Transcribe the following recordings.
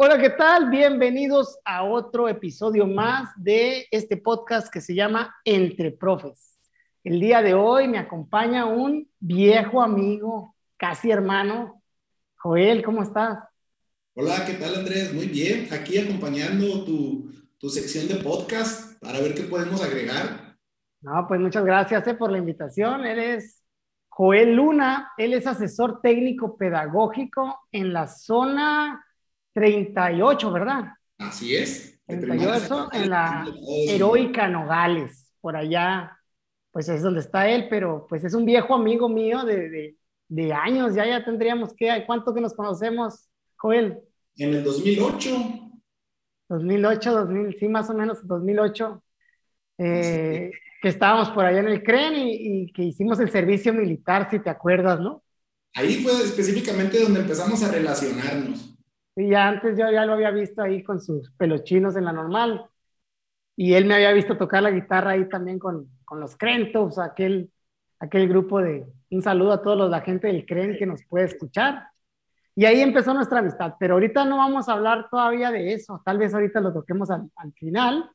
Hola, ¿qué tal? Bienvenidos a otro episodio más de este podcast que se llama Entre Profes. El día de hoy me acompaña un viejo amigo, casi hermano. Joel, ¿cómo estás? Hola, ¿qué tal Andrés? Muy bien, aquí acompañando tu, tu sección de podcast para ver qué podemos agregar. No, pues muchas gracias eh, por la invitación. Eres Joel Luna, él es asesor técnico pedagógico en la zona 38, ¿verdad? Así es. 38 en la heroica Nogales, por allá, pues es donde está él, pero pues es un viejo amigo mío de, de, de años, ya ya tendríamos que, ¿cuánto que nos conocemos, Joel? En el 2008. 2008, 2000, sí, más o menos 2008, eh, que estábamos por allá en el CREN y, y que hicimos el servicio militar, si te acuerdas, ¿no? Ahí fue específicamente donde empezamos a relacionarnos. Sí, ya antes yo ya lo había visto ahí con sus pelochinos en la normal. Y él me había visto tocar la guitarra ahí también con, con los Crentos, aquel, aquel grupo de... Un saludo a todos los, la gente del Cren que nos puede escuchar. Y ahí empezó nuestra amistad. Pero ahorita no vamos a hablar todavía de eso. Tal vez ahorita lo toquemos al, al final.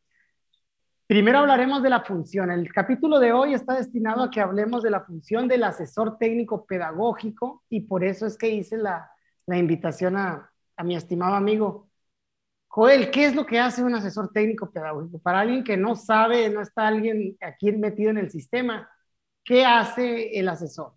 Primero hablaremos de la función. El capítulo de hoy está destinado a que hablemos de la función del asesor técnico pedagógico y por eso es que hice la, la invitación a, a mi estimado amigo. Joel, ¿qué es lo que hace un asesor técnico pedagógico? Para alguien que no sabe, no está alguien aquí metido en el sistema, ¿qué hace el asesor?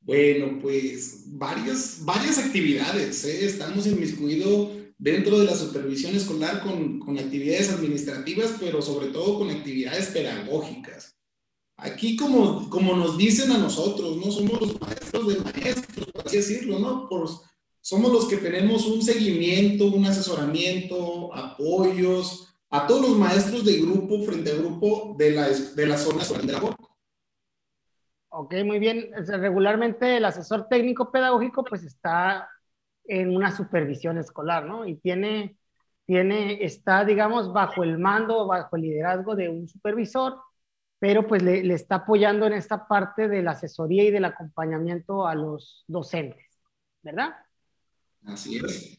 Bueno, pues varias, varias actividades. ¿eh? Estamos inmiscuidos dentro de la supervisión escolar con, con actividades administrativas, pero sobre todo con actividades pedagógicas. Aquí, como, como nos dicen a nosotros, no somos los maestros de maestros, por así decirlo, ¿no? Por, somos los que tenemos un seguimiento, un asesoramiento, apoyos a todos los maestros de grupo frente a grupo de la, de la zona de labor. Ok, muy bien. Regularmente el asesor técnico pedagógico pues está en una supervisión escolar, ¿no? Y tiene, tiene, está, digamos, bajo el mando, bajo el liderazgo de un supervisor, pero pues le, le está apoyando en esta parte de la asesoría y del acompañamiento a los docentes, ¿verdad? Así es.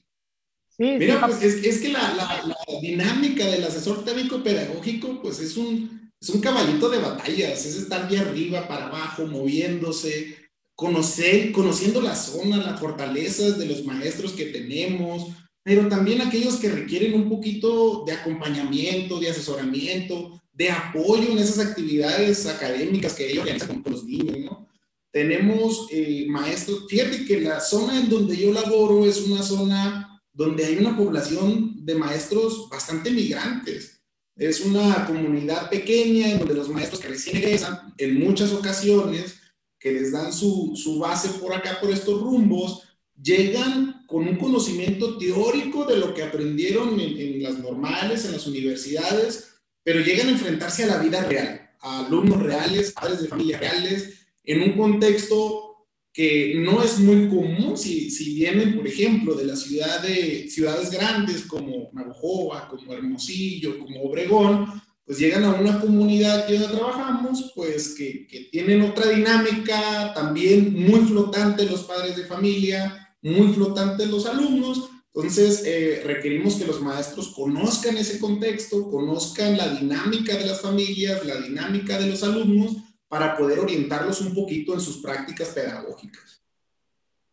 Sí, Mira, pues es, es que la, la, la, dinámica del asesor técnico pedagógico, pues es un, es un caballito de batallas, es estar de arriba para abajo, moviéndose, conocer, conociendo la zona, las fortalezas de los maestros que tenemos, pero también aquellos que requieren un poquito de acompañamiento, de asesoramiento, de apoyo en esas actividades académicas que ellos realizan con los niños, ¿no? Tenemos eh, maestros. Fíjate que la zona en donde yo laboro es una zona donde hay una población de maestros bastante migrantes. Es una comunidad pequeña en donde los maestros que recién egresan, en muchas ocasiones, que les dan su, su base por acá, por estos rumbos, llegan con un conocimiento teórico de lo que aprendieron en, en las normales, en las universidades, pero llegan a enfrentarse a la vida real, a alumnos reales, padres de familias reales, en un contexto que no es muy común si, si vienen, por ejemplo, de la ciudad de ciudades grandes como Navajoa, como Hermosillo, como Obregón, pues llegan a una comunidad que donde trabajamos, pues que, que tienen otra dinámica, también muy flotante los padres de familia, muy flotante los alumnos, entonces, eh, requerimos que los maestros conozcan ese contexto, conozcan la dinámica de las familias, la dinámica de los alumnos, para poder orientarlos un poquito en sus prácticas pedagógicas.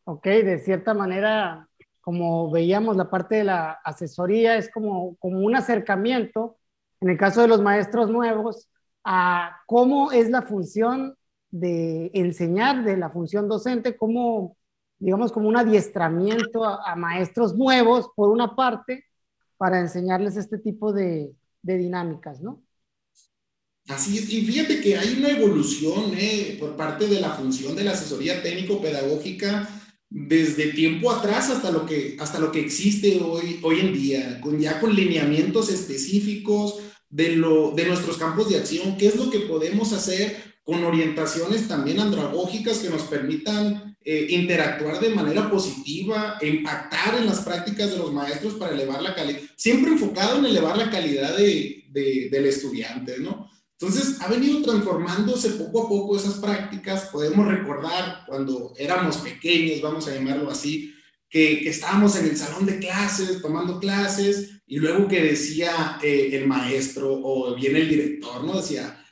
Ok, de cierta manera, como veíamos la parte de la asesoría, es como, como un acercamiento, en el caso de los maestros nuevos, a cómo es la función de enseñar, de la función docente, como, digamos, como un adiestramiento a, maestros nuevos, por una parte, para enseñarles este tipo de dinámicas, ¿no? Así es, y fíjate que hay una evolución eh, por parte de la función de la asesoría técnico-pedagógica desde tiempo atrás hasta lo que, hasta lo que existe hoy, hoy en día, con, ya con lineamientos específicos de, lo, de nuestros campos de acción, qué es lo que podemos hacer con orientaciones también andragógicas que nos permitan eh, interactuar de manera positiva, impactar en las prácticas de los maestros para elevar la calidad, siempre enfocado en elevar la calidad de, de, del estudiante, ¿no? Entonces, ha venido transformándose poco a poco esas prácticas. Podemos recordar cuando éramos pequeños, vamos a llamarlo así, que, estábamos en el salón de clases, tomando clases, y luego que decía eh, el maestro o bien el director, ¿no? Decía,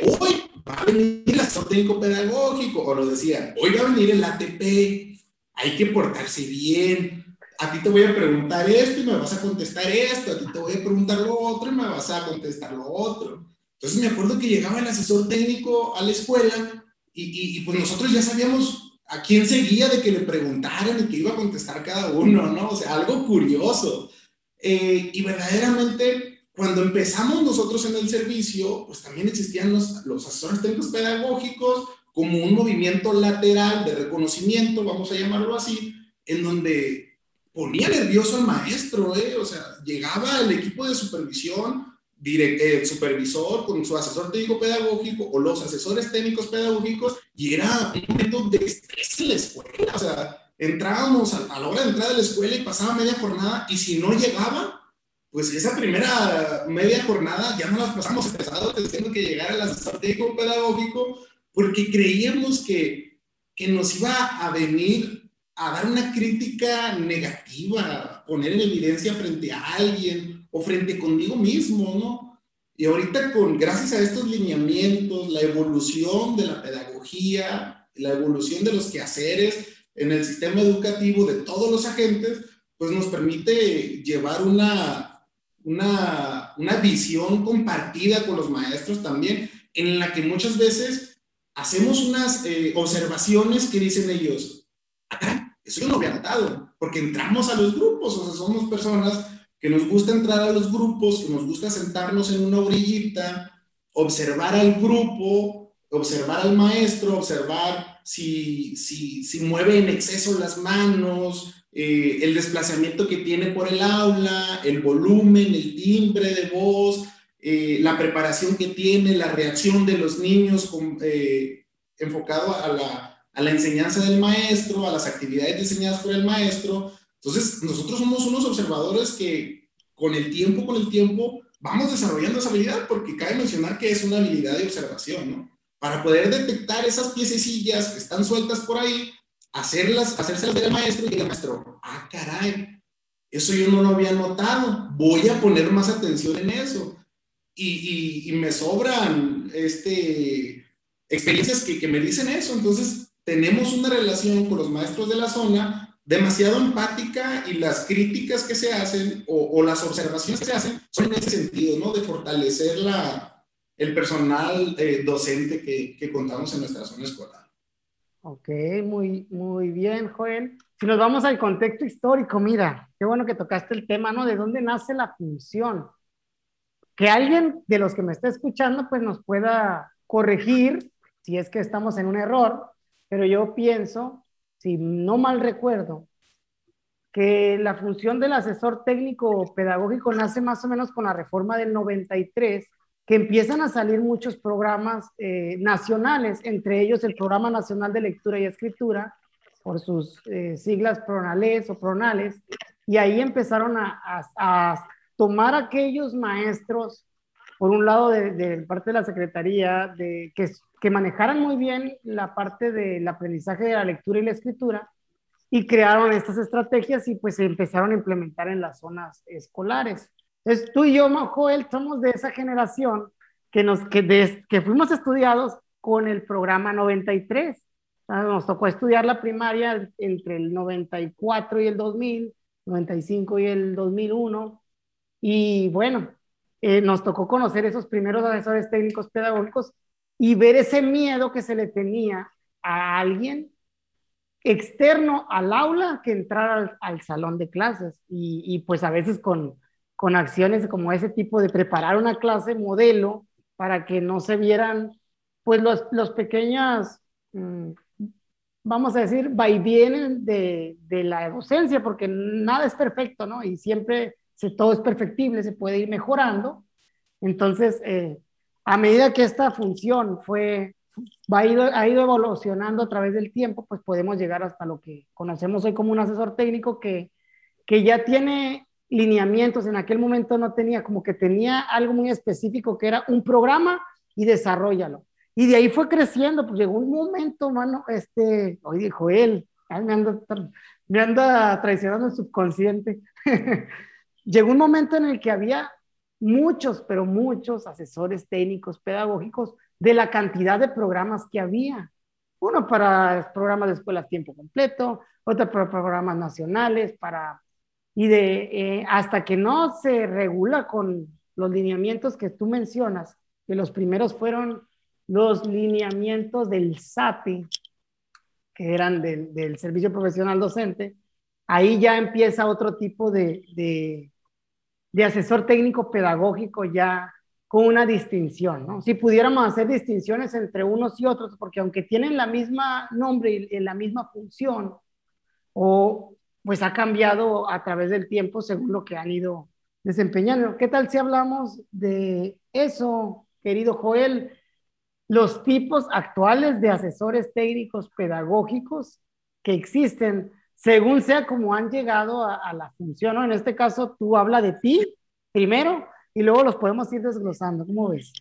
hoy va a venir el asesor técnico pedagógico, o lo decía, hoy va a venir el ATP, hay que portarse bien, a ti te voy a preguntar esto y me vas a contestar esto, a ti te voy a preguntar lo otro y me vas a contestar lo otro. Entonces me acuerdo que llegaba el asesor técnico a la escuela y, y, pues nosotros ya sabíamos a quién seguía de que le preguntaran y que iba a contestar cada uno, ¿no? O sea, algo curioso. Eh, y verdaderamente, cuando empezamos nosotros en el servicio, pues también existían los, los asesores técnicos pedagógicos como un movimiento lateral de reconocimiento, vamos a llamarlo así, en donde ponía nervioso al maestro, ¿eh? O sea, llegaba el equipo de supervisión el supervisor con su asesor técnico pedagógico o los asesores técnicos pedagógicos y era un momento de estrés en la escuela. O sea, entrábamos a, la hora de entrar a la escuela y pasaba media jornada y si no llegaba, pues esa primera media jornada ya no las pasamos estresados diciendo que llegara el asesor técnico pedagógico porque creíamos que, que nos iba a venir a dar una crítica negativa, poner en evidencia frente a alguien o frente conmigo mismo, ¿no? Y ahorita con, gracias a estos lineamientos, la evolución de la pedagogía, la evolución de los quehaceres en el sistema educativo de todos los agentes, pues nos permite llevar una, una, una visión compartida con los maestros también, en la que muchas veces hacemos unas eh, observaciones que dicen ellos, ah, eso yo no había notado, porque entramos a los grupos, o sea, somos personas que nos gusta entrar a los grupos, que nos gusta sentarnos en una orillita, observar al grupo, observar al maestro, observar si, si, si mueve en exceso las manos, eh, el desplazamiento que tiene por el aula, el volumen, el timbre de voz, eh, la preparación que tiene, la reacción de los niños eh, enfocado a la, a la enseñanza del maestro, a las actividades diseñadas por el maestro, entonces, nosotros somos unos observadores que con el tiempo, con el tiempo, vamos desarrollando esa habilidad, porque cabe mencionar que es una habilidad de observación, ¿no? Para poder detectar esas piececillas que están sueltas por ahí, hacerlas, hacérselas del maestro y el maestro, ah, caray, eso yo no lo había notado, voy a poner más atención en eso. Y, y, y me sobran este, experiencias que, que me dicen eso, entonces tenemos una relación con los maestros de la zona demasiado empática y las críticas que se hacen o, las observaciones que se hacen son en ese sentido, ¿no? De fortalecer la, el personal eh, docente que, que, contamos en nuestra zona escolar. Ok, muy, muy bien, Joel. Si nos vamos al contexto histórico, mira, qué bueno que tocaste el tema, ¿no? ¿De dónde nace la función? Que alguien de los que me está escuchando, pues nos pueda corregir si es que estamos en un error, pero yo pienso si no mal recuerdo, que la función del asesor técnico pedagógico nace más o menos con la reforma del 93, que empiezan a salir muchos programas eh, nacionales, entre ellos el Programa Nacional de Lectura y Escritura, por sus eh, siglas pronales o pronales, y ahí empezaron a, tomar aquellos maestros, por un lado de, parte de la Secretaría, de, que que manejaran muy bien la parte del aprendizaje de la lectura y la escritura y crearon estas estrategias y pues se empezaron a implementar en las zonas escolares. Entonces tú y yo, Joel, somos de esa generación que, nos, que, que fuimos estudiados con el programa 93. Nos tocó estudiar la primaria entre el 94 y el 2000, 95 y el 2001. Y bueno, eh, nos tocó conocer esos primeros asesores técnicos pedagógicos y ver ese miedo que se le tenía a alguien externo al aula que entrar al, salón de clases y, pues a veces con, con acciones como ese tipo de preparar una clase modelo para que no se vieran pues los, los pequeños, mm, vamos a decir, vaivienes de, de la docencia, porque nada es perfecto, ¿no? Y siempre se, todo es perfectible, se puede ir mejorando. Entonces, eh, a medida que esta función fue, va, ha, ido, ha ido evolucionando a través del tiempo, pues podemos llegar hasta lo que conocemos hoy como un asesor técnico que, que ya tiene lineamientos, en aquel momento no tenía, como que tenía algo muy específico que era un programa y desarrollalo. Y de ahí fue creciendo, pues llegó un momento, mano, este, hoy dijo él, me ando me anda traicionando el subconsciente. Llegó un momento en el que había muchos, pero muchos asesores técnicos, pedagógicos, de la cantidad de programas que había. Uno para programas de escuelas tiempo completo, otro para programas nacionales, para... Y de, eh, hasta que no se regula con los lineamientos que tú mencionas, que los primeros fueron los lineamientos del SATI, que eran del, del Servicio Profesional Docente, ahí ya empieza otro tipo de, de asesor técnico pedagógico ya con una distinción, ¿no? Si pudiéramos hacer distinciones entre unos y otros, porque aunque tienen la misma nombre y la misma función, o pues ha cambiado a través del tiempo según lo que han ido desempeñando. ¿Qué tal si hablamos de eso, querido Joel? Los tipos actuales de asesores técnicos pedagógicos que existen, según sea como han llegado a, la función, ¿no? En este caso, tú habla de ti primero y luego los podemos ir desglosando. ¿Cómo ves?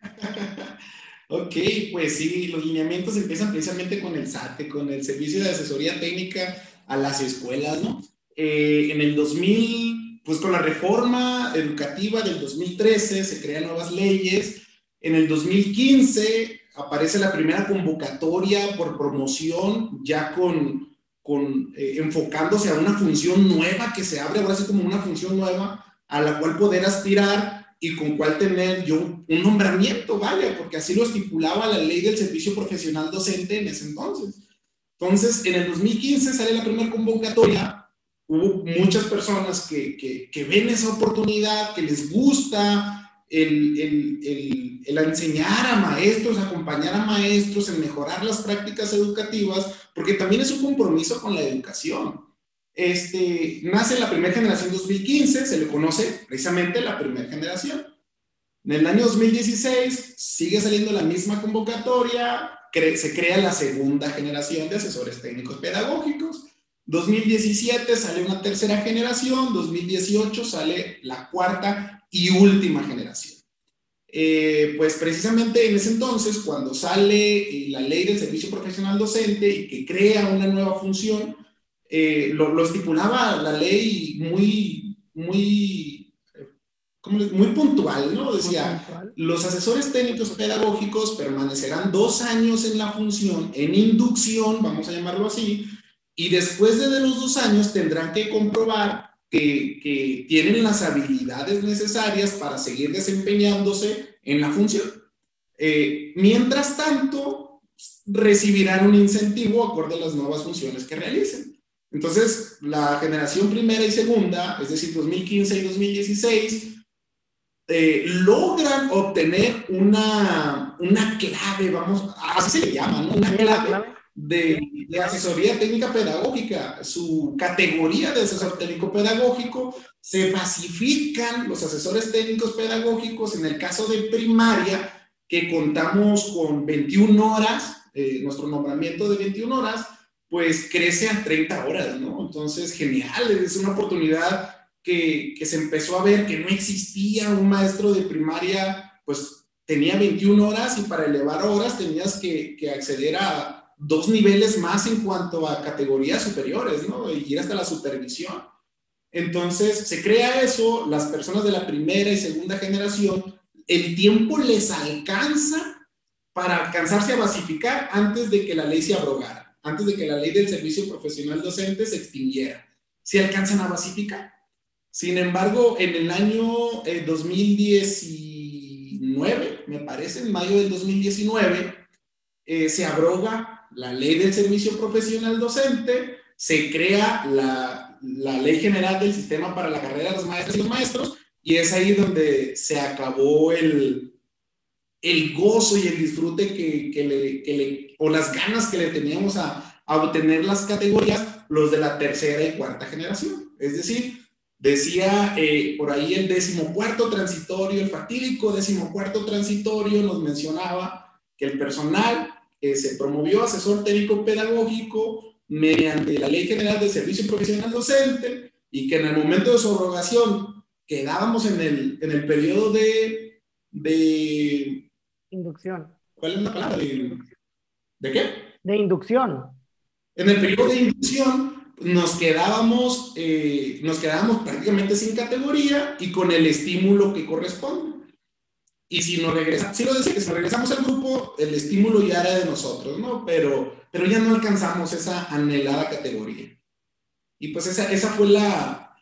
ok, pues sí, los lineamientos empiezan precisamente con el SATE, con el Servicio de Asesoría Técnica a las escuelas, ¿no? Eh, en el 2000, pues con la reforma educativa del 2013 se crean nuevas leyes. En el 2015 aparece la primera convocatoria por promoción ya con, con eh, enfocándose a una función nueva que se abre ahora sí como una función nueva a la cual poder aspirar y con cuál tener yo un nombramiento, vaya, porque así lo estipulaba la ley del servicio profesional docente en ese entonces. Entonces, en el 2015 sale la primera convocatoria, hubo muchas personas que, que, que ven esa oportunidad, que les gusta el, el, el, enseñar a maestros, acompañar a maestros, en mejorar las prácticas educativas, porque también es un compromiso con la educación. Este, nace la primera generación 2015, se le conoce precisamente la primera generación. En el año 2016 sigue saliendo la misma convocatoria, se crea la segunda generación de asesores técnicos pedagógicos. 2017 sale una tercera generación, 2018 sale la cuarta y última generación. Eh, pues precisamente en ese entonces, cuando sale eh, la ley del servicio profesional docente y que crea una nueva función, eh, lo, estipulaba la ley muy, muy, muy puntual, ¿no? Decía, los asesores técnicos pedagógicos permanecerán dos años en la función, en inducción, vamos a llamarlo así, y después de los dos años tendrán que comprobar que, que tienen las habilidades necesarias para seguir desempeñándose en la función. Eh, mientras tanto, recibirán un incentivo acorde a las nuevas funciones que realicen. Entonces, la generación primera y segunda, es decir, 2015 y 2016, eh, logran obtener una, una clave, vamos, así se le llama, ¿no? Una clave de, asesoría técnica pedagógica. Su categoría de asesor técnico pedagógico se pacifican los asesores técnicos pedagógicos en el caso de primaria, que contamos con 21 horas, eh, nuestro nombramiento de 21 horas, pues crece a 30 horas, ¿no? Entonces, genial, es una oportunidad que, que, se empezó a ver que no existía un maestro de primaria, pues tenía 21 horas y para elevar horas tenías que, que acceder a dos niveles más en cuanto a categorías superiores, ¿no? Y ir hasta la supervisión. Entonces, se crea eso, las personas de la primera y segunda generación, el tiempo les alcanza para alcanzarse a basificar antes de que la ley se abrogara antes de que la ley del servicio profesional docente se extinguiera. Si alcanzan a basificar. Sin embargo, en el año 2019, eh, me parece, en mayo del 2019, eh, se abroga la ley del servicio profesional docente, se crea la, la, ley general del sistema para la carrera de las maestras y los maestros, y es ahí donde se acabó el, el gozo y el disfrute que, que, le, que le, o las ganas que le teníamos a, a, obtener las categorías, los de la tercera y cuarta generación. Es decir, decía eh, por ahí el decimocuarto transitorio, el fatídico decimocuarto transitorio nos mencionaba que el personal que se promovió asesor técnico pedagógico mediante la Ley General de Servicio Profesional Docente y que en el momento de su abrogación quedábamos en el, en el periodo de, de Inducción. ¿Cuál es la palabra? ¿De, qué? De inducción. En el periodo de inducción nos quedábamos, eh, nos quedábamos prácticamente sin categoría y con el estímulo que corresponde. Y si nos regresamos, si lo decía, si regresamos al grupo, el estímulo ya era de nosotros, ¿no? Pero, pero ya no alcanzamos esa anhelada categoría. Y pues esa, esa fue la,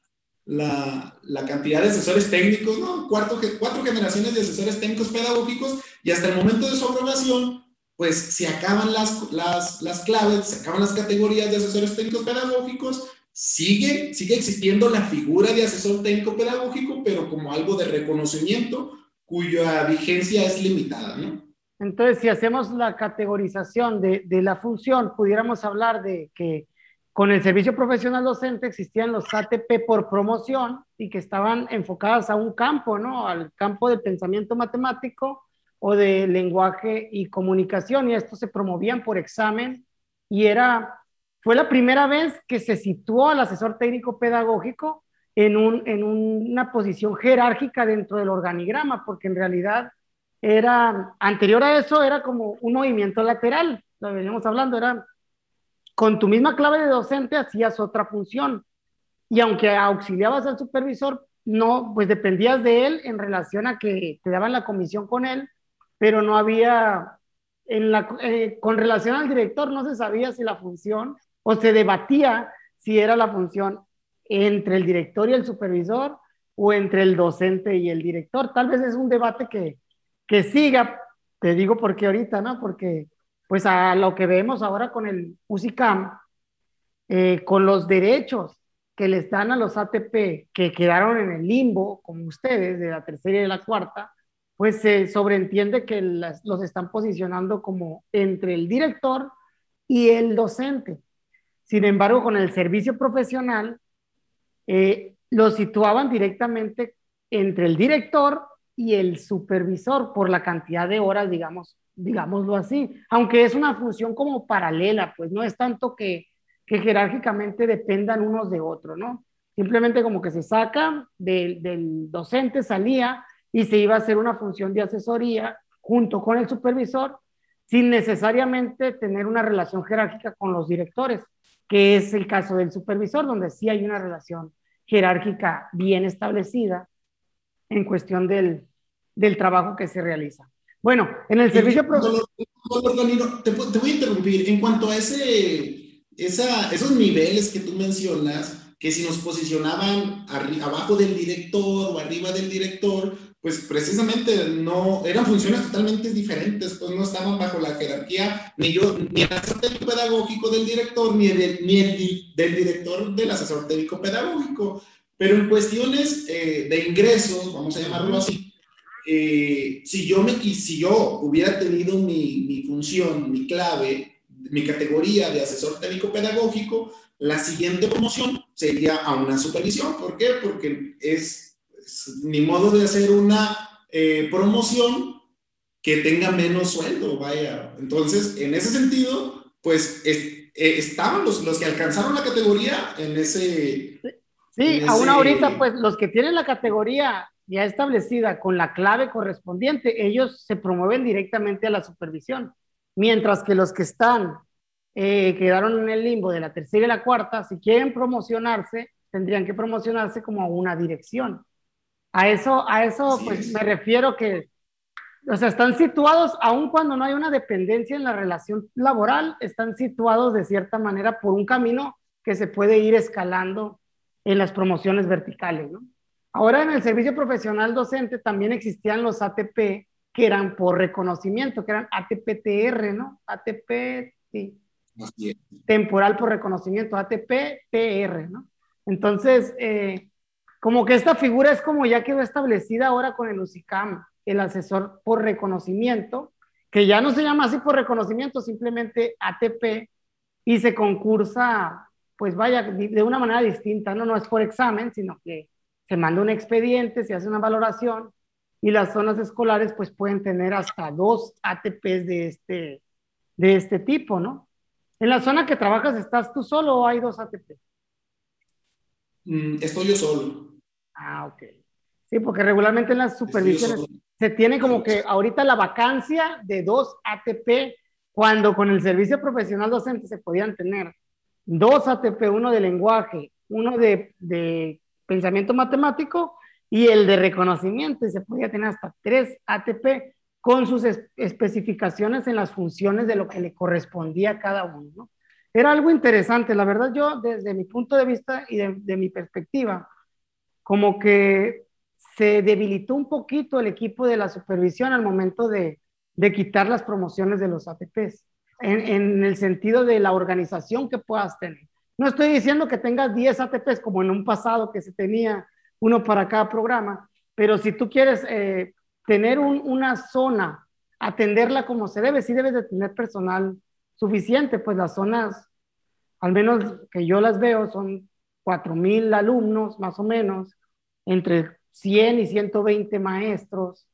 la, la, cantidad de asesores técnicos, ¿no? Cuatro, cuatro generaciones de asesores técnicos pedagógicos y hasta el momento de su aprobación, pues se acaban las, las, las claves, se acaban las categorías de asesores técnicos pedagógicos, sigue, sigue existiendo la figura de asesor técnico pedagógico, pero como algo de reconocimiento cuya vigencia es limitada, ¿no? Entonces, si hacemos la categorización de, de la función, pudiéramos hablar de que con el servicio profesional docente existían los ATP por promoción y que estaban enfocadas a un campo, ¿no? Al campo del pensamiento matemático o de lenguaje y comunicación y estos se promovían por examen y era, fue la primera vez que se situó al asesor técnico pedagógico en, un, en una posición jerárquica dentro del organigrama, porque en realidad era, anterior a eso era como un movimiento lateral, lo veníamos hablando, era con tu misma clave de docente hacías otra función. Y aunque auxiliabas al supervisor, no, pues dependías de él en relación a que te daban la comisión con él, pero no había, en la, eh, con relación al director no se sabía si la función, o se debatía si era la función entre el director y el supervisor o entre el docente y el director. Tal vez es un debate que, que siga, te digo porque ahorita, ¿no? Porque pues a lo que vemos ahora con el UCICAM, eh, con los derechos que les dan a los ATP que quedaron en el limbo, como ustedes, de la tercera y de la cuarta, pues se sobreentiende que los están posicionando como entre el director y el docente. Sin embargo, con el servicio profesional, eh, lo situaban directamente entre el director y el supervisor por la cantidad de horas, digamos, digámoslo así, aunque es una función como paralela, pues no es tanto que, que jerárquicamente dependan unos de otros, ¿no? Simplemente como que se saca del, del docente, salía y se iba a hacer una función de asesoría junto con el supervisor, sin necesariamente tener una relación jerárquica con los directores, que es el caso del supervisor, donde sí hay una relación jerárquica bien establecida en cuestión del, del trabajo que se realiza. Bueno, en el servicio... te, te, voy a interrumpir. En cuanto a ese, esa, esos niveles que tú mencionas, que si nos posicionaban abajo del director o arriba del director, pues precisamente no, eran funciones totalmente diferentes, pues no estaban bajo la jerarquía ni yo, ni el asesor técnico pedagógico del director, ni, el, ni el, del director del asesor técnico pedagógico. Pero en cuestiones eh, de ingresos, vamos a llamarlo así, eh, si, yo me, si yo hubiera tenido mi, mi, función, mi clave, mi categoría de asesor técnico pedagógico, la siguiente promoción sería a una supervisión. ¿Por qué? Porque es, mi modo de hacer una eh, promoción que tenga menos sueldo, vaya. Entonces, en ese sentido, pues eh, estaban los, los que alcanzaron la categoría en ese... Sí, aún ahorita, pues los que tienen la categoría ya establecida con la clave correspondiente, ellos se promueven directamente a la supervisión, mientras que los que están, eh, quedaron en el limbo de la tercera y la cuarta, si quieren promocionarse, tendrían que promocionarse como a una dirección. A eso, a eso pues me refiero que, o sea, están situados, aun cuando no hay una dependencia en la relación laboral, están situados de cierta manera por un camino que se puede ir escalando en las promociones verticales, ¿no? Ahora en el servicio profesional docente también existían los ATP que eran por reconocimiento, que eran ATP-TR, ¿no? ATP, sí. Temporal por reconocimiento, ATP-TR, ¿no? Entonces, eh, como que esta figura es como ya quedó establecida ahora con el UCICAM, el asesor por reconocimiento, que ya no se llama así por reconocimiento, simplemente ATP, y se concursa, pues vaya, de una manera distinta, ¿no? No es por examen, sino que se manda un expediente, se hace una valoración y las zonas escolares pues pueden tener hasta dos ATPs de este, de este tipo, ¿no? En la zona que trabajas, ¿estás tú solo o hay dos ATP? Mm, estoy yo solo. Ah, ok. Sí, porque regularmente en las supervisiones se tiene como que ahorita la vacancia de dos ATP cuando con el servicio profesional docente se podían tener dos ATP, uno de lenguaje, uno de, de pensamiento matemático y el de reconocimiento, y se podía tener hasta tres ATP con sus especificaciones en las funciones de lo que le correspondía a cada uno. ¿no? Era algo interesante, la verdad yo desde mi punto de vista y de, de mi perspectiva, como que se debilitó un poquito el equipo de la supervisión al momento de, de quitar las promociones de los ATPs, en, en, el sentido de la organización que puedas tener. No estoy diciendo que tengas 10 ATPs como en un pasado que se tenía uno para cada programa, pero si tú quieres eh, tener una zona, atenderla como se debe, sí debes de tener personal suficiente, pues las zonas, al menos que yo las veo, son 4.000 alumnos más o menos, entre 100 y 120 maestros,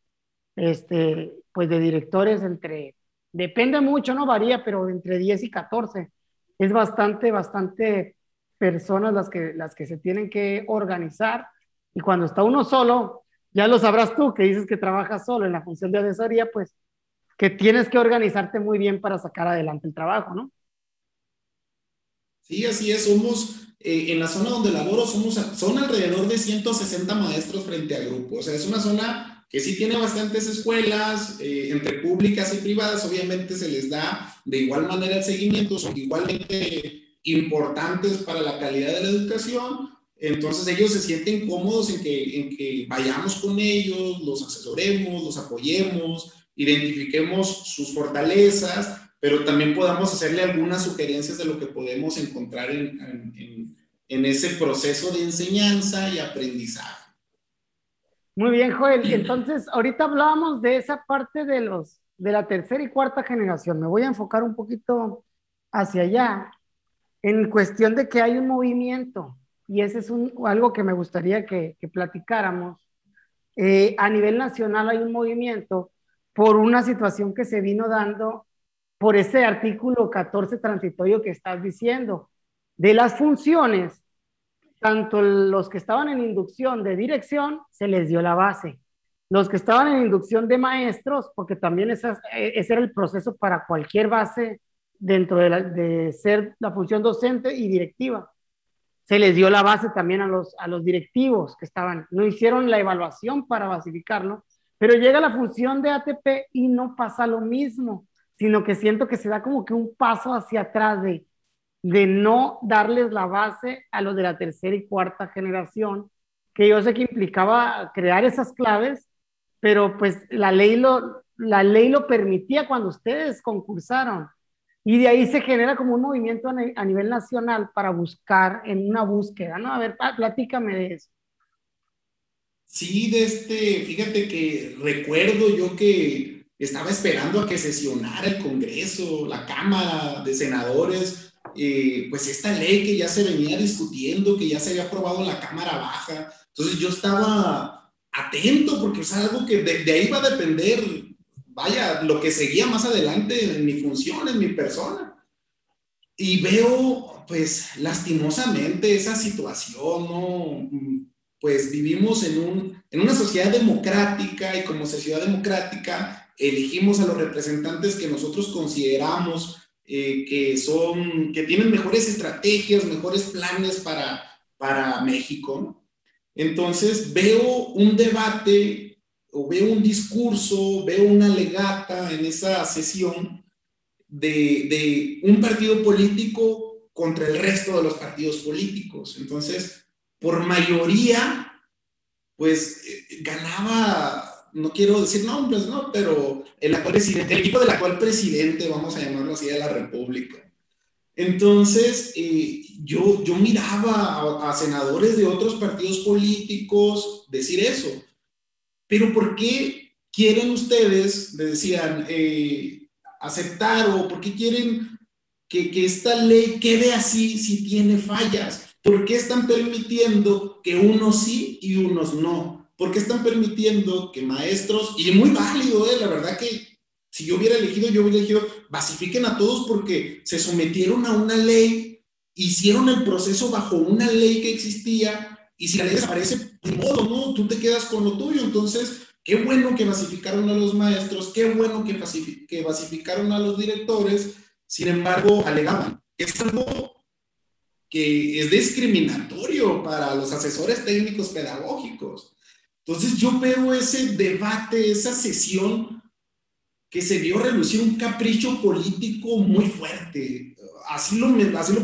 este, pues de directores entre, depende mucho, no varía, pero entre 10 y 14. Es bastante, bastante personas las que, las que se tienen que organizar y cuando está uno solo, ya lo sabrás tú, que dices que trabajas solo en la función de asesoría, pues que tienes que organizarte muy bien para sacar adelante el trabajo, ¿no? Sí, así es. Somos, eh, en la zona donde laboro, somos, son alrededor de 160 maestros frente a grupo. O sea, es una zona que sí tiene bastantes escuelas, eh, entre públicas y privadas. Obviamente se les da de igual manera el seguimiento, son igualmente importantes para la calidad de la educación, entonces ellos se sienten cómodos en que, en que vayamos con ellos, los asesoremos, los apoyemos, identifiquemos sus fortalezas, pero también podamos hacerle algunas sugerencias de lo que podemos encontrar en, en, en ese proceso de enseñanza y aprendizaje. Muy bien, Joel. Entonces, ahorita hablábamos de esa parte de los de la tercera y cuarta generación. Me voy a enfocar un poquito hacia allá en cuestión de que hay un movimiento y ese es un, algo que me gustaría que, que platicáramos. Eh, a nivel nacional hay un movimiento por una situación que se vino dando por ese artículo 14 transitorio que estás diciendo. De las funciones, tanto los que estaban en inducción de dirección, se les dio la base. Los que estaban en inducción de maestros, porque también ese era el proceso para cualquier base dentro de, de ser la función docente y directiva se les dio la base también a los, a los directivos que estaban, no hicieron la evaluación para basificarlo, pero llega la función de ATP y no pasa lo mismo, sino que siento que se da como que un paso hacia atrás de, de no darles la base a los de la tercera y cuarta generación, que yo sé que implicaba crear esas claves, pero pues la ley lo, la ley lo permitía cuando ustedes concursaron. Y de ahí se genera como un movimiento a nivel nacional para buscar en una búsqueda, ¿no? A ver, platícame de eso. Sí, de este, fíjate que recuerdo yo que estaba esperando a que sesionara el Congreso, la Cámara de Senadores, eh, pues esta ley que ya se venía discutiendo, que ya se había aprobado en la Cámara Baja. Entonces yo estaba atento porque es algo que de, de ahí va a depender vaya, lo que seguía más adelante en mi función, en mi persona. Y veo, pues, lastimosamente esa situación, ¿no? Pues vivimos en, un, en una sociedad democrática y como sociedad democrática elegimos a los representantes que nosotros consideramos eh, que son, que tienen mejores estrategias, mejores planes para, para México. Entonces veo un debate o veo un discurso, veo una legata en esa sesión de, un partido político contra el resto de los partidos políticos. Entonces, por mayoría, pues eh, ganaba, no quiero decir nombres, ¿no? Pero el actual presidente, el equipo del actual presidente, vamos a llamarlo así, de la República. Entonces, eh, yo, yo miraba a senadores de otros partidos políticos decir eso pero ¿por qué quieren ustedes, le decían, eh, aceptar o por qué quieren que, que esta ley quede así si tiene fallas? ¿Por qué están permitiendo que unos sí y unos no? ¿Por qué están permitiendo que maestros, y muy válido, eh, la verdad que si yo hubiera elegido, yo hubiera elegido, basifiquen a todos porque se sometieron a una ley, hicieron el proceso bajo una ley que existía y si la ley desaparece, de modo, ¿no? Tú te quedas con lo tuyo. Entonces, qué bueno que basificaron a los maestros, qué bueno que, que basificaron a los directores. Sin embargo, alegaban. Es algo que es discriminatorio para los asesores técnicos pedagógicos. Entonces yo veo ese debate, esa sesión que se vio relucir un capricho político muy fuerte. Así lo,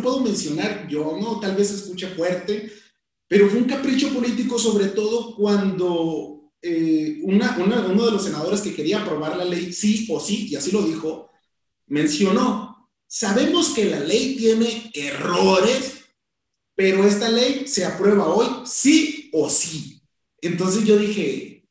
puedo mencionar yo, ¿no? Tal vez se escucha fuerte, pero fue un capricho político sobre todo cuando eh, una, uno de los senadores que quería aprobar la ley, sí o sí, y así lo dijo, mencionó, sabemos que la ley tiene errores, pero esta ley se aprueba hoy sí o sí. Entonces yo dije,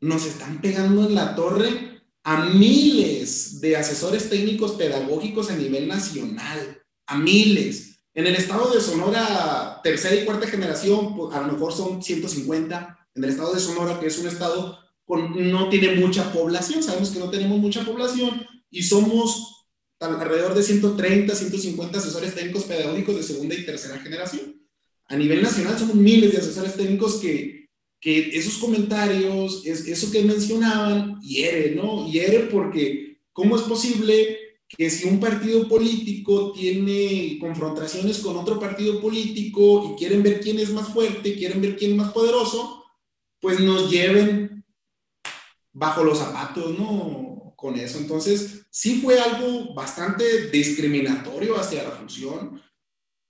nos están pegando en la torre a miles de asesores técnicos pedagógicos a nivel nacional, a miles. En el estado de Sonora, tercera y cuarta generación, pues, a lo mejor son 150. En el estado de Sonora, que es un estado con, no tiene mucha población, sabemos que no tenemos mucha población y somos alrededor de 130, 150 asesores técnicos pedagógicos de segunda y tercera generación. A nivel nacional somos miles de asesores técnicos que, que esos comentarios, es, eso que mencionaban, hiere, ¿no? Hiere porque ¿cómo es posible que si un partido político tiene confrontaciones con otro partido político y quieren ver quién es más fuerte, quieren ver quién es más poderoso, pues nos lleven bajo los zapatos, ¿no? Con eso. Entonces, sí fue algo bastante discriminatorio hacia la función.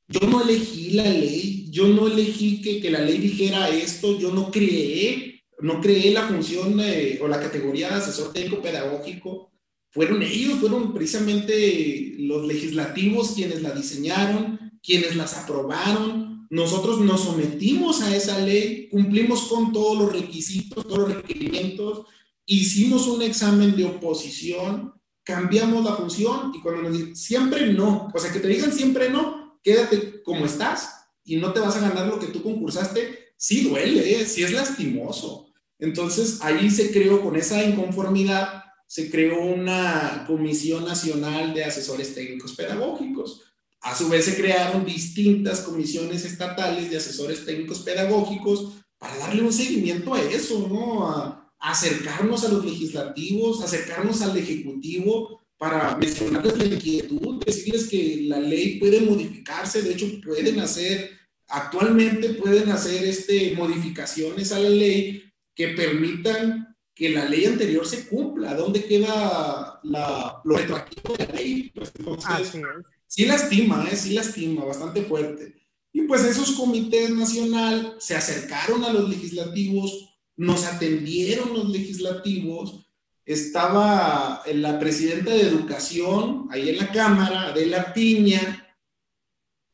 Yo no elegí la ley, yo no elegí que, que la ley dijera esto, yo no creé, no creé la función o la categoría de asesor técnico pedagógico fueron ellos, fueron precisamente los legislativos quienes la diseñaron, quienes las aprobaron. Nosotros nos sometimos a esa ley, cumplimos con todos los requisitos, todos los requerimientos, hicimos un examen de oposición, cambiamos la función y cuando nos dicen siempre no, o sea, que te digan siempre no, quédate como estás y no te vas a ganar lo que tú concursaste, sí duele, ¿eh? sí es lastimoso. Entonces ahí se creó con esa inconformidad se creó una Comisión Nacional de Asesores Técnicos Pedagógicos. A su vez se crearon distintas comisiones estatales de asesores técnicos pedagógicos para darle un seguimiento a eso, ¿no? A, acercarnos a los legislativos, acercarnos al Ejecutivo para mencionarles la inquietud, decirles que la ley puede modificarse, de hecho pueden hacer, actualmente pueden hacer este, modificaciones a la ley que permitan que la ley anterior se cumpla. ¿Dónde queda la, lo retroactivo de la ley? Pues entonces, sí lastima, ¿eh? sí lastima, bastante fuerte. Y pues esos comités nacional se acercaron a los legislativos, nos atendieron los legislativos, estaba la presidenta de Educación ahí en la Cámara, de la Piña,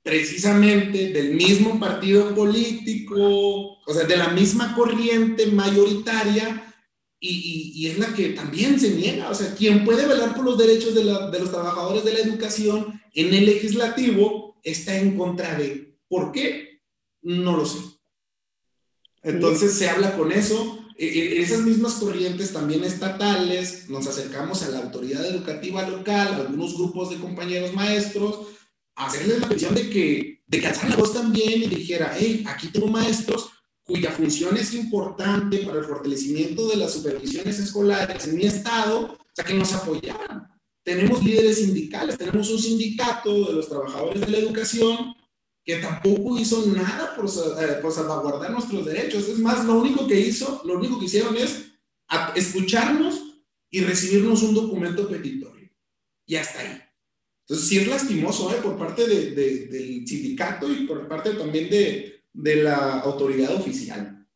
precisamente del mismo partido político, o sea, de la misma corriente mayoritaria, y, y, es la que también se niega. O sea, quien puede velar por los derechos de, la, de, los trabajadores de la educación en el legislativo está en contra de. ¿Por qué? No lo sé. Entonces se habla con eso. E, e, esas mismas corrientes también estatales, nos acercamos a la autoridad educativa local, a algunos grupos de compañeros maestros, a hacerles la petición de que, de que alzaran la voz también y dijera, hey, aquí tengo maestros cuya función es importante para el fortalecimiento de las supervisiones escolares en mi estado, o sea, que nos apoyaran. Tenemos líderes sindicales, tenemos un sindicato de los trabajadores de la educación que tampoco hizo nada por, eh, por salvaguardar nuestros derechos. Es más, lo único que hizo, lo único que hicieron es escucharnos y recibirnos un documento petitorio. Y hasta ahí. Entonces, sí es lastimoso ¿eh? por parte de, del sindicato y por parte también de, de la autoridad oficial.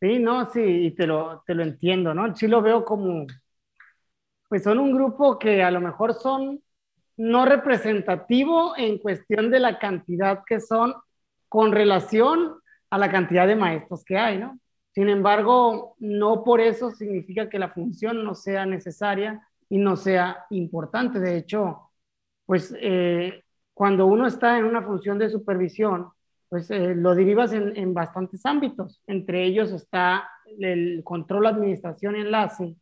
Sí, no, sí, y te lo, te lo entiendo, ¿no? Sí lo veo como, pues son un grupo que a lo mejor son no representativo en cuestión de la cantidad que son con relación a la cantidad de maestros que hay, ¿no? Sin embargo, no por eso significa que la función no sea necesaria y no sea importante. De hecho, pues eh, cuando uno está en una función de supervisión, pues eh, lo derivas en, en, bastantes ámbitos. Entre ellos está el control, administración enlace,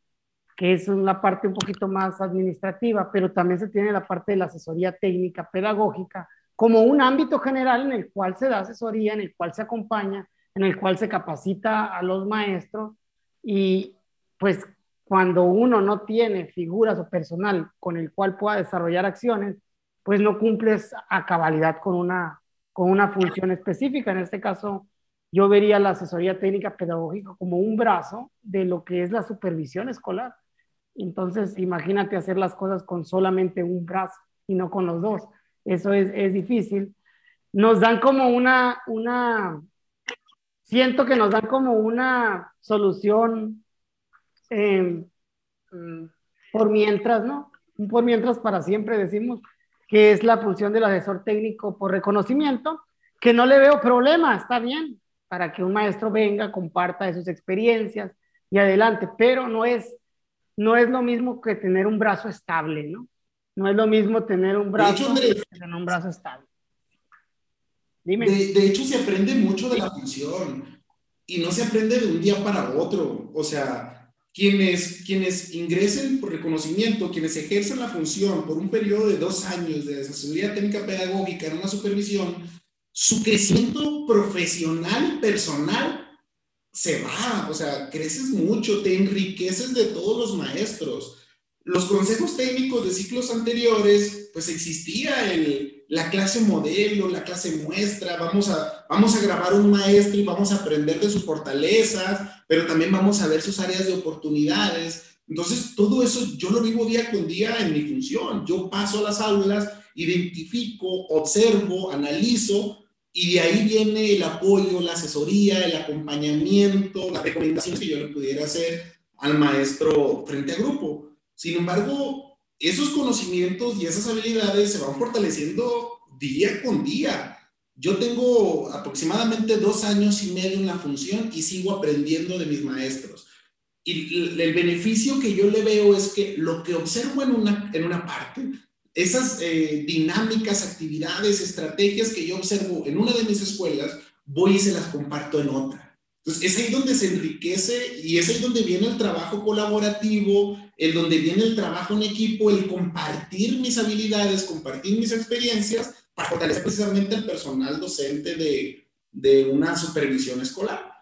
que es una parte un poquito más administrativa, pero también se tiene la parte de la asesoría técnica pedagógica como un ámbito general en el cual se da asesoría, en el cual se acompaña, en el cual se capacita a los maestros y pues cuando uno no tiene figuras o personal con el cual pueda desarrollar acciones, pues no cumples a cabalidad con una, con una función específica. En este caso, yo vería la asesoría técnica pedagógica como un brazo de lo que es la supervisión escolar. Entonces, imagínate hacer las cosas con solamente un brazo y no con los dos. Eso es, es difícil. Nos dan como una, una, siento que nos dan como una solución eh, por mientras, ¿no? Por mientras para siempre decimos que es la función del asesor técnico por reconocimiento, que no le veo problema, está bien, para que un maestro venga, comparta de sus experiencias y adelante, pero no es, no es lo mismo que tener un brazo estable, ¿no? No es lo mismo tener un brazo que tener un brazo estable. Dime. De, hecho, se aprende mucho de la función y no se aprende de un día para otro. O sea, quienes, quienes ingresen por reconocimiento, quienes ejercen la función por un periodo de dos años de asesoría técnica pedagógica en una supervisión, su crecimiento profesional, personal, se va, o sea, creces mucho, te enriqueces de todos los maestros. Los consejos técnicos de ciclos anteriores, pues existía el, la clase modelo, la clase muestra, vamos a, vamos a grabar un maestro y vamos a aprender de sus fortalezas, pero también vamos a ver sus áreas de oportunidades. Entonces, todo eso yo lo vivo día con día en mi función. Yo paso a las aulas, identifico, observo, analizo y de ahí viene el apoyo, la asesoría, el acompañamiento, las recomendaciones que yo le pudiera hacer al maestro frente a grupo. Sin embargo, esos conocimientos y esas habilidades se van fortaleciendo día con día. Yo tengo aproximadamente dos años y medio en la función y sigo aprendiendo de mis maestros. Y el beneficio que yo le veo es que lo que observo en una, en una parte esas eh, dinámicas, actividades, estrategias que yo observo en una de mis escuelas, voy y se las comparto en otra. Entonces, es ahí donde se enriquece y es ahí donde viene el trabajo colaborativo, el donde viene el trabajo en equipo, el compartir mis habilidades, compartir mis experiencias para fortalecer precisamente el personal docente de, de una supervisión escolar.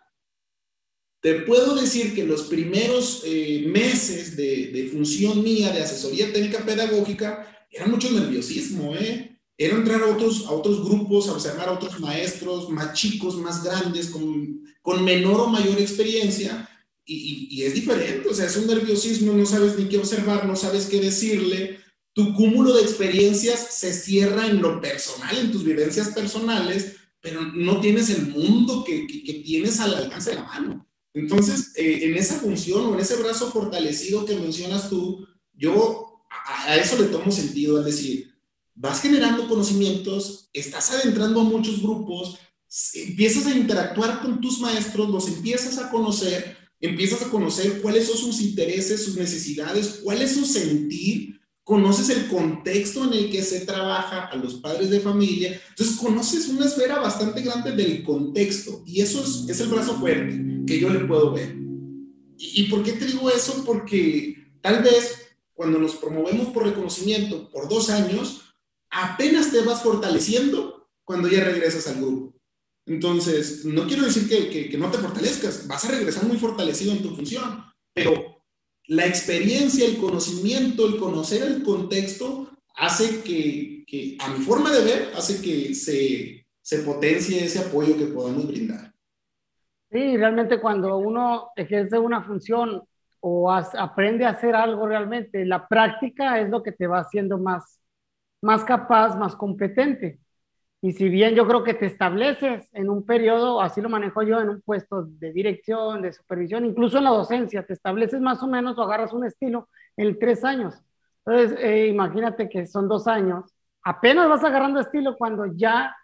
Te puedo decir que los primeros eh, meses de, de función mía de asesoría técnica pedagógica, era mucho nerviosismo, ¿eh? Era entrar a otros, a otros grupos, a observar a otros maestros más chicos, más grandes, con, con menor o mayor experiencia, y, es diferente, o sea, es un nerviosismo, no sabes ni qué observar, no sabes qué decirle, tu cúmulo de experiencias se cierra en lo personal, en tus vivencias personales, pero no tienes el mundo que, que, tienes al alcance de la mano. Entonces, eh, en esa función o en ese brazo fortalecido que mencionas tú, yo a, eso le tomo sentido, es decir, vas generando conocimientos, estás adentrando a muchos grupos, empiezas a interactuar con tus maestros, los empiezas a conocer, empiezas a conocer cuáles son sus intereses, sus necesidades, cuál es su sentir, conoces el contexto en el que se trabaja a los padres de familia, entonces conoces una esfera bastante grande del contexto y eso es, es el brazo fuerte que yo le puedo ver. ¿Y, ¿Y por qué te digo eso? Porque tal vez cuando nos promovemos por reconocimiento por dos años, apenas te vas fortaleciendo cuando ya regresas al grupo. Entonces, no quiero decir que, que, no te fortalezcas, vas a regresar muy fortalecido en tu función, pero la experiencia, el conocimiento, el conocer el contexto hace que, que a mi forma de ver, hace que se, se potencie ese apoyo que podamos brindar. Sí, realmente cuando uno ejerce una función o aprende a hacer algo realmente. La práctica es lo que te va haciendo más, más capaz, más competente. Y si bien yo creo que te estableces en un periodo, así lo manejo yo, en un puesto de dirección, de supervisión, incluso en la docencia, te estableces más o menos o agarras un estilo en tres años. Entonces, eh, imagínate que son dos años, apenas vas agarrando estilo cuando ya,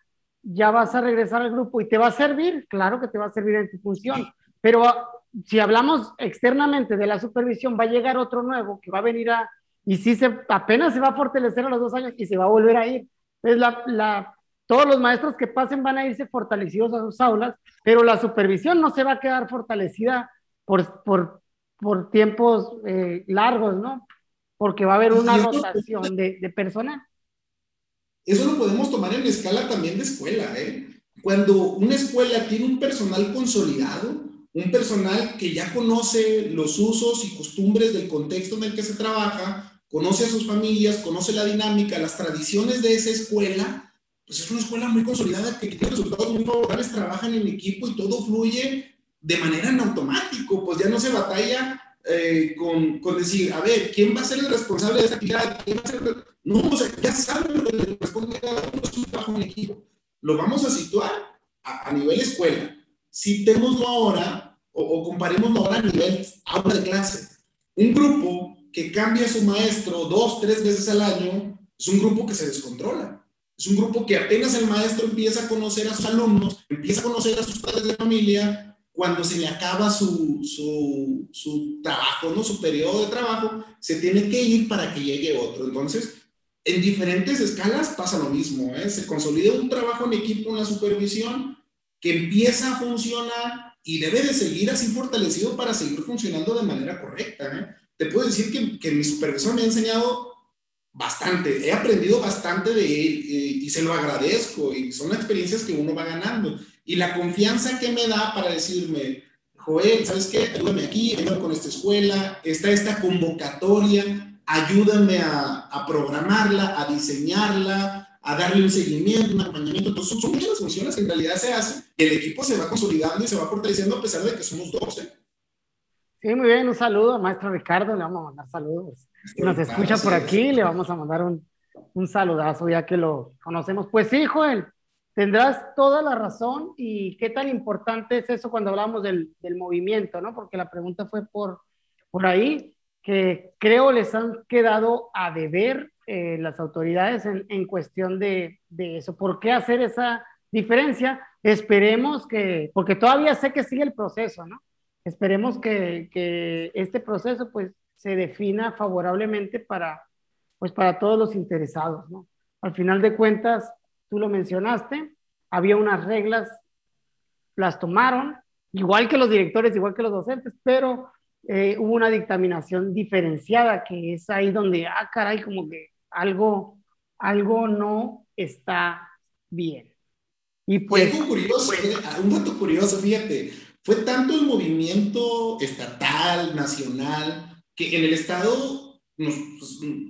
ya vas a regresar al grupo y te va a servir, claro que te va a servir en tu función, pero si hablamos externamente de la supervisión, va a llegar otro nuevo que va a venir a, y sí se, apenas se va a fortalecer a los dos años y se va a volver a ir. Entonces, la, la, todos los maestros que pasen van a irse fortalecidos a sus aulas, pero la supervisión no se va a quedar fortalecida por, por, por tiempos eh, largos, ¿no? Porque va a haber una rotación de, de personal. Eso lo podemos tomar en escala también de escuela, ¿eh? Cuando una escuela tiene un personal consolidado, un personal que ya conoce los usos y costumbres del contexto en el que se trabaja, conoce a sus familias, conoce la dinámica, las tradiciones de esa escuela, pues es una escuela muy consolidada que tiene resultados muy favorables, trabajan en equipo y todo fluye de manera en automático, pues ya no se batalla eh, con, con, decir, a ver, ¿quién va a ser el responsable de esta actividad? ¿Quién va a ser No, o sea, ya saben lo que le responde cada uno, es un trabajo en equipo. Lo vamos a situar a, a nivel escuela. Citémoslo ahora o, comparémoslo ahora a nivel aula de clase. Un grupo que cambia a su maestro dos, tres veces al año es un grupo que se descontrola. Es un grupo que apenas el maestro empieza a conocer a sus alumnos, empieza a conocer a sus padres de familia, cuando se le acaba su, su, su, trabajo, ¿no? Su periodo de trabajo, se tiene que ir para que llegue otro. Entonces, en diferentes escalas pasa lo mismo, ¿eh? Se consolida un trabajo en equipo, una supervisión que empieza a funcionar y debe de seguir así fortalecido para seguir funcionando de manera correcta, ¿eh? Te puedo decir que, que mi supervisor me ha enseñado bastante, he aprendido bastante de él eh, y se lo agradezco y son experiencias que uno va ganando y la confianza que me da para decirme, Joel, ¿sabes qué? Ayúdame aquí, ayúdame con esta escuela, está esta convocatoria, ayúdame a, a, programarla, a diseñarla, a darle un seguimiento, un acompañamiento. Entonces, son muchas funciones que en realidad se hacen. El equipo se va consolidando y se va fortaleciendo a pesar de que somos 12. Sí, muy bien, un saludo maestro Ricardo, le vamos a mandar saludos. Si nos escucha por aquí, le vamos a mandar un, un saludazo ya que lo conocemos. Pues sí, Joel, Tendrás toda la razón y qué tan importante es eso cuando hablamos del, del movimiento, ¿no? Porque la pregunta fue por, por ahí, que creo les han quedado a deber eh, las autoridades en, en cuestión de, de, eso. ¿Por qué hacer esa diferencia? Esperemos que, porque todavía sé que sigue el proceso, ¿no? Esperemos que, que este proceso pues se defina favorablemente para, pues, para todos los interesados, ¿no? Al final de cuentas, tú lo mencionaste, había unas reglas, las tomaron, igual que los directores, igual que los docentes, pero eh, hubo una dictaminación diferenciada, que es ahí donde, ah, caray, como que algo, algo no está bien. Y pues... curioso, pues, eh, un dato curioso, fíjate, fue tanto el movimiento estatal, nacional, que en el Estado pues,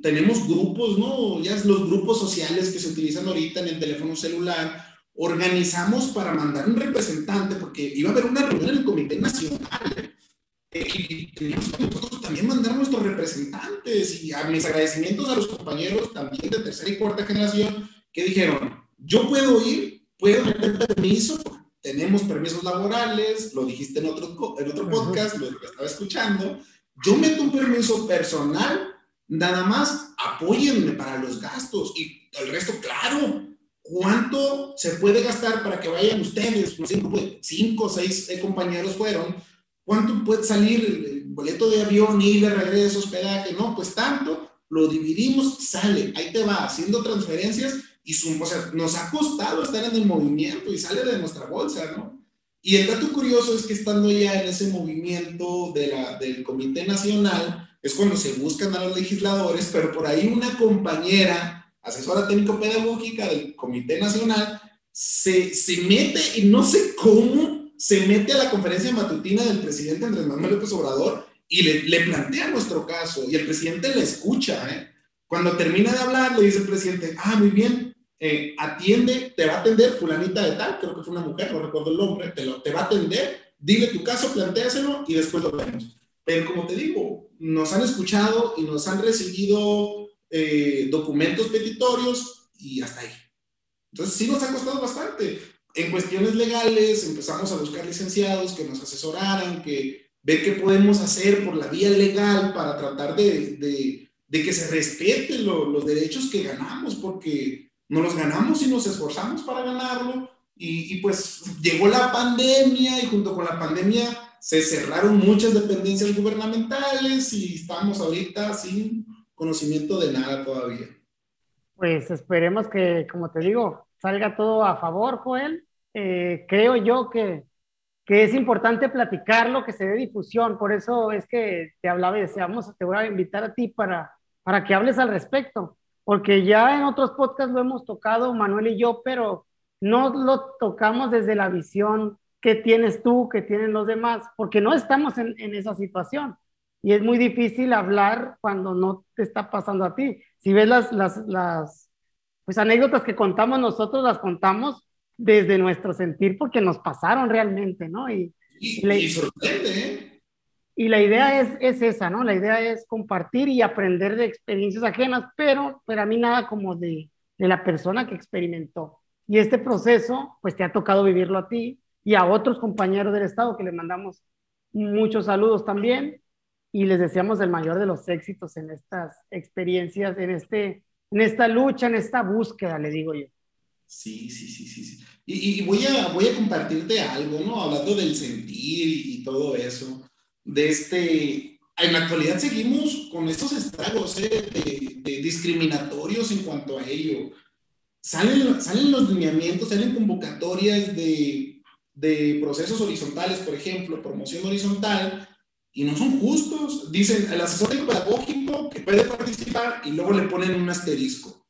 tenemos grupos, ¿no? Ya los grupos sociales que se utilizan ahorita en el teléfono celular, organizamos para mandar un representante, porque iba a haber una reunión en el Comité Nacional, eh, y teníamos que nosotros también mandar nuestros representantes, y a mis agradecimientos a los compañeros también de tercera y cuarta generación, que dijeron, yo puedo ir, puedo meter permiso, tenemos permisos laborales, lo dijiste en otro, en otro podcast, lo estaba escuchando, yo meto un permiso personal Nada más apóyenme para los gastos y el resto, claro. ¿Cuánto se puede gastar para que vayan ustedes? Cinco, o seis compañeros fueron. ¿Cuánto puede salir el boleto de avión, y de regreso, hospedaje? No, pues tanto. Lo dividimos, sale. Ahí te va haciendo transferencias y o sea, nos ha costado estar en el movimiento y sale de nuestra bolsa, ¿no? Y el dato curioso es que estando ya en ese movimiento de la, del Comité Nacional, es cuando se buscan a los legisladores, pero por ahí una compañera, asesora técnico-pedagógica del Comité Nacional, se, se mete y no sé cómo se mete a la conferencia matutina del presidente Andrés Manuel López Obrador y le, le plantea nuestro caso y el presidente le escucha. ¿eh? Cuando termina de hablar, le dice el presidente, ah, muy bien, eh, atiende, te va a atender fulanita de tal, creo que fue una mujer, no recuerdo el nombre, te, lo, te va a atender, dile tu caso, plantéaselo y después lo vemos. Pero como te digo, nos han escuchado y nos han recibido eh, documentos petitorios y hasta ahí. Entonces sí nos ha costado bastante. En cuestiones legales empezamos a buscar licenciados que nos asesoraran, que ver qué podemos hacer por la vía legal para tratar de, de, de que se respeten los derechos que ganamos, porque no los ganamos y nos esforzamos para ganarlo. Y, y pues llegó la pandemia y junto con la pandemia se cerraron muchas dependencias gubernamentales y estamos ahorita sin conocimiento de nada todavía. Pues esperemos que, como te digo, salga todo a favor, Joel. Eh, creo yo que, que, es importante platicarlo, que se dé difusión. Por eso es que te hablaba y decíamos, te voy a invitar a ti para, para que hables al respecto. Porque ya en otros podcasts lo hemos tocado, Manuel y yo, pero no lo tocamos desde la visión ¿Qué tienes tú? ¿Qué tienen los demás? Porque no estamos en, esa situación. y es muy difícil hablar cuando no te está pasando a ti. Si ves las, las, las pues, anécdotas que contamos nosotros, las contamos desde nuestro sentir porque nos pasaron realmente, ¿no? Y, y, sorprende, ¿eh? Y la idea es, es esa, ¿no? La idea es compartir y aprender de experiencias ajenas, pero para mí nada como de, de la persona que experimentó. Y este proceso, pues te ha tocado vivirlo a ti y a otros compañeros del Estado que le mandamos muchos saludos también y les deseamos el mayor de los éxitos en estas experiencias, en, este, en esta lucha, en esta búsqueda, le digo yo. Sí, sí, sí, sí. sí. Y, voy, a, voy a compartirte algo, ¿no? Hablando del sentir y, todo eso. De este, en la actualidad seguimos con estos estragos ¿eh? de, discriminatorios en cuanto a ello. Salen, salen los lineamientos, salen convocatorias de, de procesos horizontales, por ejemplo, promoción horizontal, y no son justos. Dicen el asesor pedagógico que puede participar y luego le ponen un asterisco.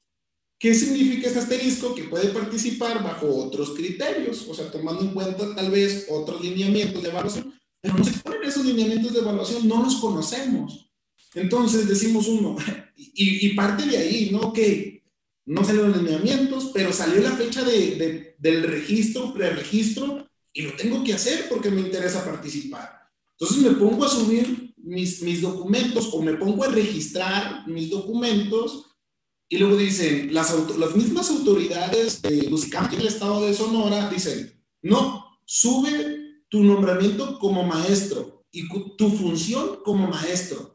¿Qué significa este asterisco? Que puede participar bajo otros criterios, o sea, tomando en cuenta tal vez otros lineamientos de evaluación, pero no se ponen esos lineamientos de evaluación, no los conocemos. Entonces decimos uno, y, parte de ahí, ¿no? Que no salieron los lineamientos, pero salió la fecha de, del registro, preregistro, y lo tengo que hacer porque me interesa participar. Entonces me pongo a subir mis, mis documentos o me pongo a registrar mis documentos y luego dicen, las, las mismas autoridades de Lusicam en el estado de Sonora dicen, no, sube tu nombramiento como maestro y tu función como maestro.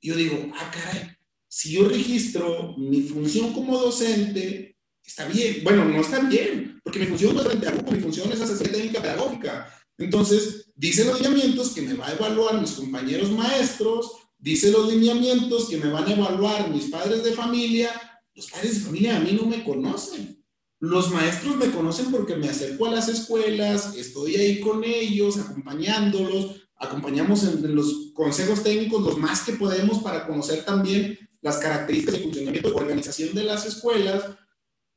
Yo digo, ah, caray, si yo registro mi función como docente, está bien. Bueno, no está bien, porque mi función no es frente a mi función es asesoría técnica pedagógica. Entonces, dice los lineamientos que me va a evaluar mis compañeros maestros, dice los lineamientos que me van a evaluar mis padres de familia, los padres de familia a mí no me conocen. Los maestros me conocen porque me acerco a las escuelas, estoy ahí con ellos, acompañándolos, acompañamos en, los consejos técnicos los más que podemos para conocer también las características de funcionamiento y organización de las escuelas.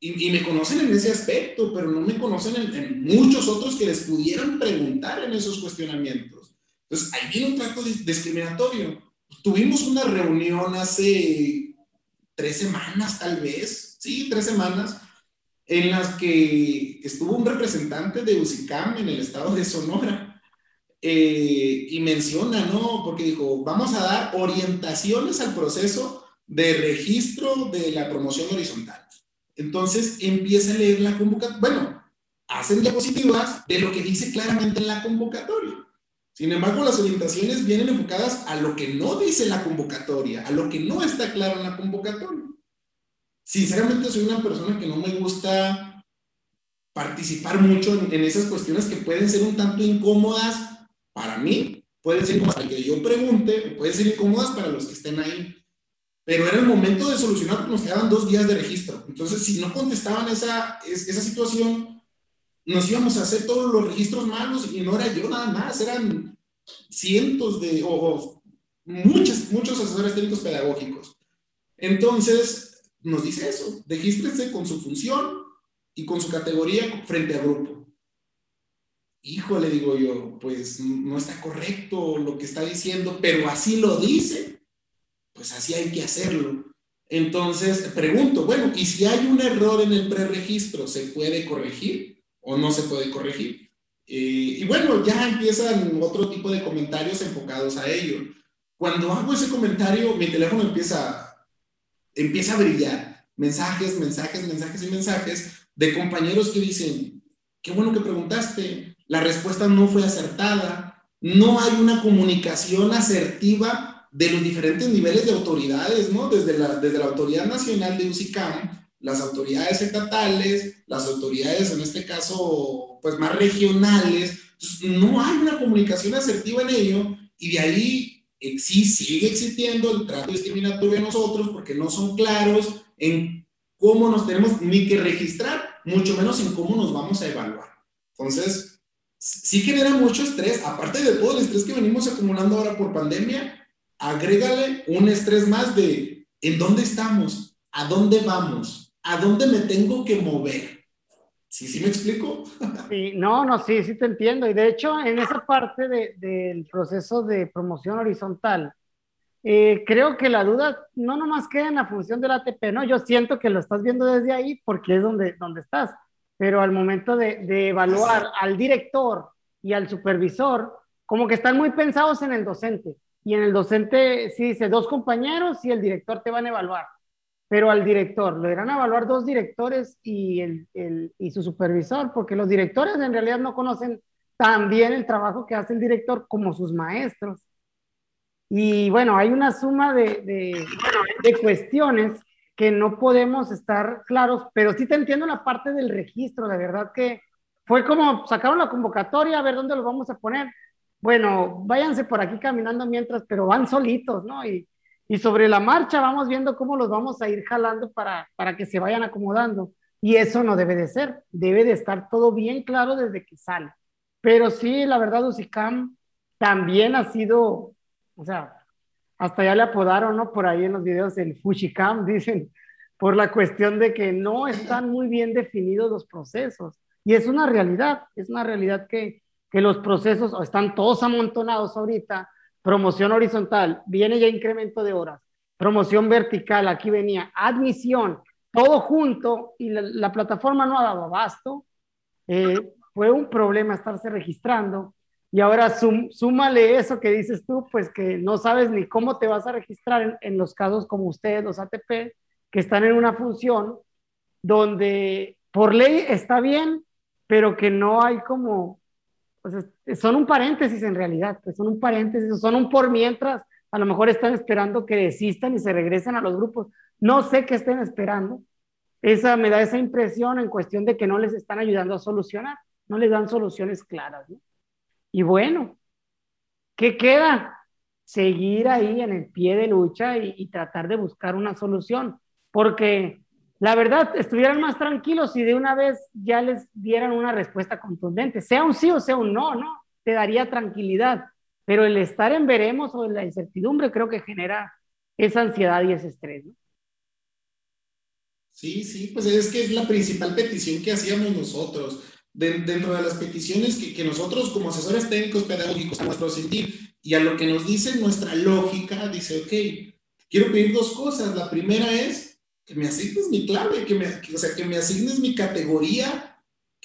Y, me conocen en ese aspecto, pero no me conocen en, en, muchos otros que les pudieran preguntar en esos cuestionamientos. Entonces, ahí viene un trato discriminatorio. Tuvimos una reunión hace tres semanas tal vez, sí, tres semanas, en las que estuvo un representante de UCICAM en el estado de Sonora eh, y menciona, ¿no? Porque dijo, vamos a dar orientaciones al proceso de registro de la promoción horizontal. Entonces empieza a leer la convocatoria, bueno, hacen diapositivas de lo que dice claramente en la convocatoria. Sin embargo, las orientaciones vienen enfocadas a lo que no dice la convocatoria, a lo que no está claro en la convocatoria. Sinceramente, soy una persona que no me gusta participar mucho en, esas cuestiones que pueden ser un tanto incómodas para mí, pueden ser incómodas para que yo pregunte, pueden ser incómodas para los que estén ahí. Pero era el momento de solucionar nos quedaban dos días de registro. Entonces, si no contestaban esa, esa situación, nos íbamos a hacer todos los registros malos y no era yo nada más, eran cientos de, o, muchos, muchos asesores técnicos pedagógicos. Entonces, nos dice eso, regístrese con su función y con su categoría frente a grupo. Híjole, digo yo, pues no está correcto lo que está diciendo, pero así lo dice, pues así hay que hacerlo. Entonces, pregunto, bueno, ¿y si hay un error en el preregistro, se puede corregir? o no se puede corregir. Eh, y bueno, ya empiezan otro tipo de comentarios enfocados a ello. Cuando hago ese comentario, mi teléfono empieza, empieza a brillar. Mensajes, mensajes, mensajes y mensajes de compañeros que dicen, qué bueno que preguntaste, la respuesta no fue acertada, no hay una comunicación asertiva de los diferentes niveles de autoridades, ¿no? Desde la, desde la Autoridad Nacional de UCICAM las autoridades estatales, las autoridades en este caso, pues más regionales. no hay una comunicación asertiva en ello y de ahí existe, sigue existiendo el trato discriminatorio de nosotros porque no son claros en cómo nos tenemos ni que registrar, mucho menos en cómo nos vamos a evaluar. Entonces, sí genera mucho estrés, aparte de todo el estrés que venimos acumulando ahora por pandemia, agrégale un estrés más de en dónde estamos, a dónde vamos, a dónde me tengo que mover. ¿Sí, sí me explico? Sí, no, no, sí, sí te entiendo. Y de hecho, en esa parte del proceso de promoción horizontal, Eh, creo que la duda no nomás queda en la función del ATP, ¿no? Yo siento que lo estás viendo desde ahí porque es donde, donde estás, pero al momento de, de evaluar al director y al supervisor, como que están muy pensados en el docente. Y en el docente, sí dice dos compañeros y el director te van a evaluar. Pero al director, lo irán a evaluar dos directores y, el, el, y su supervisor, porque los directores en realidad no conocen tan bien el trabajo que hace el director como sus maestros. Y bueno, hay una suma de, de, de, cuestiones que no podemos estar claros, pero sí te entiendo la parte del registro, de verdad que fue como sacaron la convocatoria, a ver dónde lo vamos a poner. Bueno, váyanse por aquí caminando mientras, pero van solitos, ¿no? Y, y sobre la marcha vamos viendo cómo los vamos a ir jalando para, para que se vayan acomodando. Y eso no debe de ser, debe de estar todo bien claro desde que sale. Pero sí, la verdad, Usicam también ha sido o sea, hasta ya le apodaron, ¿no? Por ahí en los videos el Fushicam, dicen, por la cuestión de que no están muy bien definidos los procesos. Y es una realidad, es una realidad que, que los procesos están todos amontonados ahorita. Promoción horizontal, viene ya incremento de horas. Promoción vertical, aquí venía admisión, todo junto y la, la plataforma no ha dado abasto. Eh, fue un problema estarse registrando. Y ahora súmale eso que dices tú, pues que no sabes ni cómo te vas a registrar en, los casos como ustedes, los ATP, que están en una función donde por ley está bien, pero que no hay como, son un paréntesis en realidad, pues son un paréntesis, son un por mientras, a lo mejor están esperando que desistan y se regresen a los grupos. No sé qué estén esperando. Esa me da esa impresión en cuestión de que no les están ayudando a solucionar, no les dan soluciones claras. Y bueno, ¿qué queda? Seguir ahí en el pie de lucha y, tratar de buscar una solución, porque la verdad, estuvieran más tranquilos si de una vez ya les dieran una respuesta contundente, sea un sí o sea un no, ¿no? Te daría tranquilidad, pero el estar en veremos o en la incertidumbre creo que genera esa ansiedad y ese estrés, ¿no? Sí, sí, pues es que es la principal petición que hacíamos nosotros dentro de las peticiones que, que, nosotros como asesores técnicos pedagógicos a nuestro sentir y a lo que nos dice nuestra lógica, dice, ok, quiero pedir dos cosas. La primera es que me asignes mi clave, que me, o sea, que me asignes mi categoría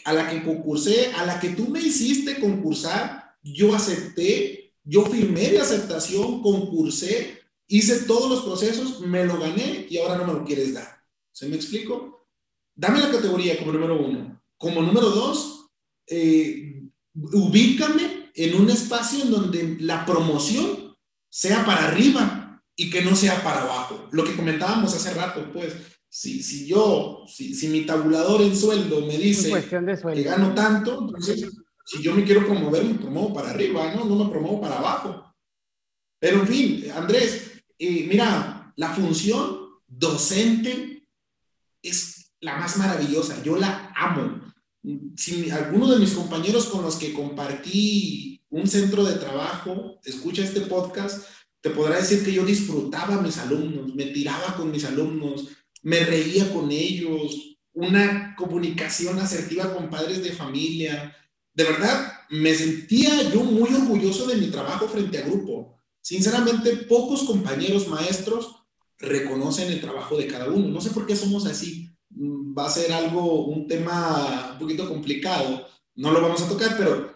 a la que concursé, a la que tú me hiciste concursar, yo acepté, yo firmé de aceptación, concursé, hice todos los procesos, me lo gané y ahora no me lo quieres dar. ¿Se me explico? Dame la categoría como número uno. Como número dos, eh, ubícame en un espacio en donde la promoción sea para arriba y que no sea para abajo. Lo que comentábamos hace rato, pues, si, si yo, si, si mi tabulador en sueldo me dice que gano tanto, entonces, si yo me quiero promover, me promuevo para arriba, ¿no? No me promuevo para abajo. Pero en fin, Andrés, eh, mira, la función docente es la más maravillosa, yo la amo si alguno de mis compañeros con los que compartí un centro de trabajo escucha este podcast, te podrá decir que yo disfrutaba a mis alumnos, me tiraba con mis alumnos, me reía con ellos, una comunicación asertiva con padres de familia. De verdad, me sentía yo muy orgulloso de mi trabajo frente a grupo. Sinceramente, pocos compañeros maestros reconocen el trabajo de cada uno. No sé por qué somos así va a ser algo, un tema un poquito complicado, no lo vamos a tocar, pero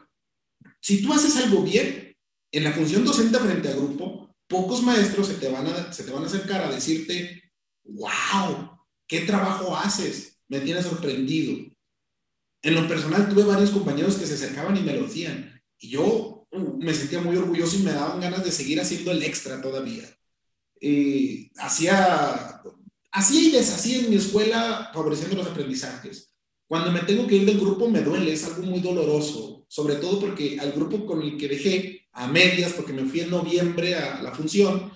si tú haces algo bien, en la función docente frente a grupo, pocos maestros se te van a, se te van a acercar a decirte, wow, ¿qué trabajo haces? Me tienes sorprendido. En lo personal tuve varios compañeros que se acercaban y me lo decían. Y yo uh, me sentía muy orgulloso y me daban ganas de seguir haciendo el extra todavía. Eh, hacía Así y deshacía en mi escuela favoreciendo los aprendizajes. Cuando me tengo que ir del grupo me duele, es algo muy doloroso, sobre todo porque al grupo con el que dejé a medias, porque me fui en noviembre a la función,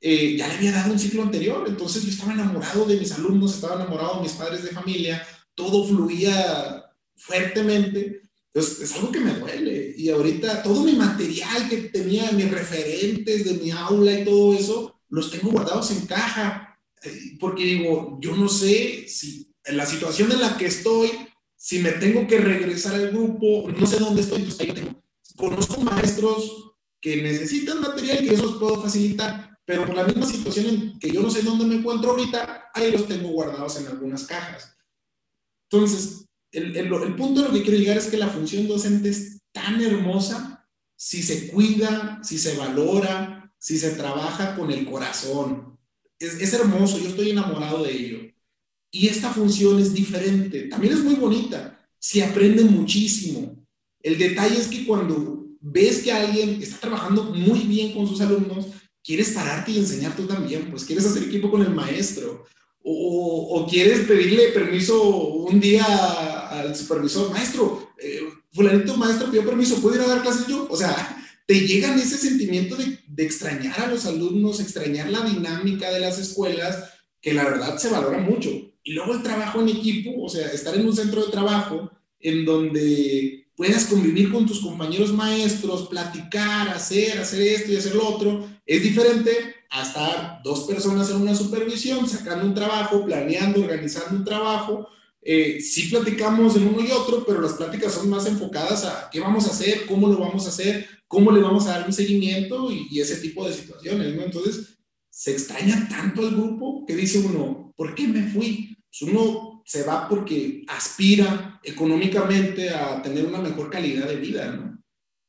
eh, ya le había dado un ciclo anterior, entonces yo estaba enamorado de mis alumnos, estaba enamorado de mis padres de familia, todo fluía fuertemente, entonces es algo que me duele. Y ahorita todo mi material que tenía, mis referentes de mi aula y todo eso, los tengo guardados en caja porque digo, yo no sé si en la situación en la que estoy, si me tengo que regresar al grupo, no sé dónde estoy, pues ahí tengo. Conozco maestros que necesitan material que eso los puedo facilitar, pero por la misma situación en que yo no sé dónde me encuentro ahorita, ahí los tengo guardados en algunas cajas. Entonces, el, el, punto a lo que quiero llegar es que la función docente es tan hermosa si se cuida, si se valora, si se trabaja con el corazón. Es, es hermoso, yo estoy enamorado de ello. Y esta función es diferente, también es muy bonita, se aprende muchísimo. El detalle es que cuando ves que alguien está trabajando muy bien con sus alumnos, quieres pararte y enseñar tú también, pues quieres hacer equipo con el maestro o, quieres pedirle permiso un día al supervisor, maestro, eh, fulanito maestro pidió permiso, ¿puedo ir a dar clases yo? O sea, te llegan ese sentimiento de, de extrañar a los alumnos, extrañar la dinámica de las escuelas, que la verdad se valora mucho. Y luego el trabajo en equipo, o sea, estar en un centro de trabajo en donde puedas convivir con tus compañeros maestros, platicar, hacer, hacer esto y hacer lo otro, es diferente a estar dos personas en una supervisión, sacando un trabajo, planeando, organizando un trabajo. Eh, sí platicamos en uno y otro, pero las pláticas son más enfocadas a qué vamos a hacer, cómo lo vamos a hacer, cómo le vamos a dar un seguimiento y, y ese tipo de situaciones, ¿no? Entonces, se extraña tanto al grupo que dice uno, ¿por qué me fui? Pues uno se va porque aspira económicamente a tener una mejor calidad de vida, ¿no?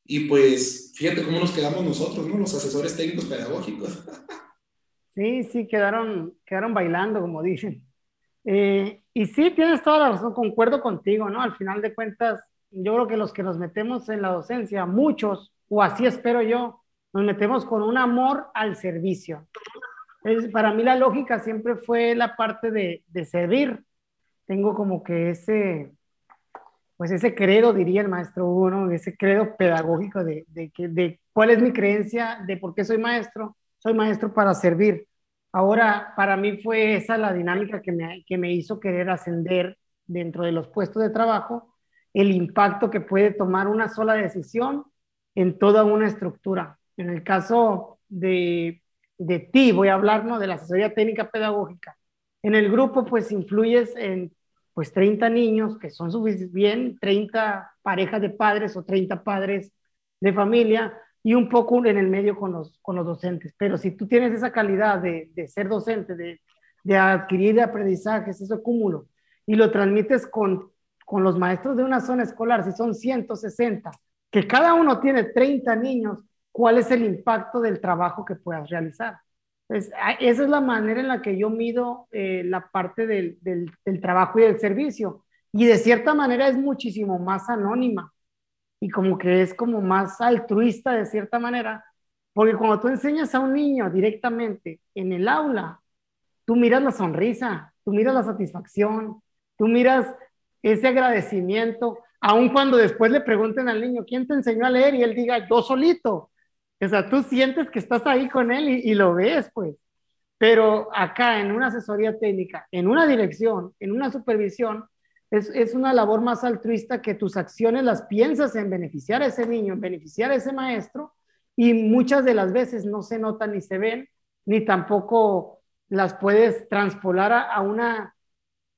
Y pues fíjate cómo nos quedamos nosotros, ¿no? Los asesores técnicos pedagógicos. Sí, sí, quedaron, quedaron bailando, como dicen. Eh, y sí, tienes toda la razón, concuerdo contigo, ¿no? Al final de cuentas, yo creo que los que nos metemos en la docencia, muchos, o así espero yo, nos metemos con un amor al servicio. Es, para mí la lógica siempre fue la parte de, de servir, tengo como que ese, pues ese credo, diría el maestro Hugo, ese credo pedagógico de, de, que, de cuál es mi creencia, de por qué soy maestro. Soy maestro para servir. Ahora, para mí fue esa la dinámica que me, que me hizo querer ascender dentro de los puestos de trabajo, el impacto que puede tomar una sola decisión en toda una estructura. En el caso de, de ti, voy a hablar ¿no? de la asesoría técnica pedagógica. En el grupo, pues influyes en pues 30 niños, que son bien 30 parejas de padres o 30 padres de familia, y un poco en el medio con los, con los docentes. Pero si tú tienes esa calidad de, de ser docente, de, de adquirir aprendizajes, ese cúmulo, y lo transmites con, con los maestros de una zona escolar, si son 160, que cada uno tiene 30 niños, ¿cuál es el impacto del trabajo que puedas realizar? Esa es la manera en la que yo mido eh, la parte del, del, trabajo y del servicio. Y de cierta manera es muchísimo más anónima y como que es como más altruista de cierta manera, porque cuando tú enseñas a un niño directamente en el aula, tú miras la sonrisa, tú miras la satisfacción, tú miras ese agradecimiento, aun cuando después le pregunten al niño, ¿quién te enseñó a leer? Y él diga, yo solito. O sea, tú sientes que estás ahí con él y, lo ves, pues. Pero acá en una asesoría técnica, en una dirección, en una supervisión, es, una labor más altruista que tus acciones las piensas en beneficiar a ese niño, en beneficiar a ese maestro, y muchas de las veces no se notan ni se ven, ni tampoco las puedes transpolar a, una,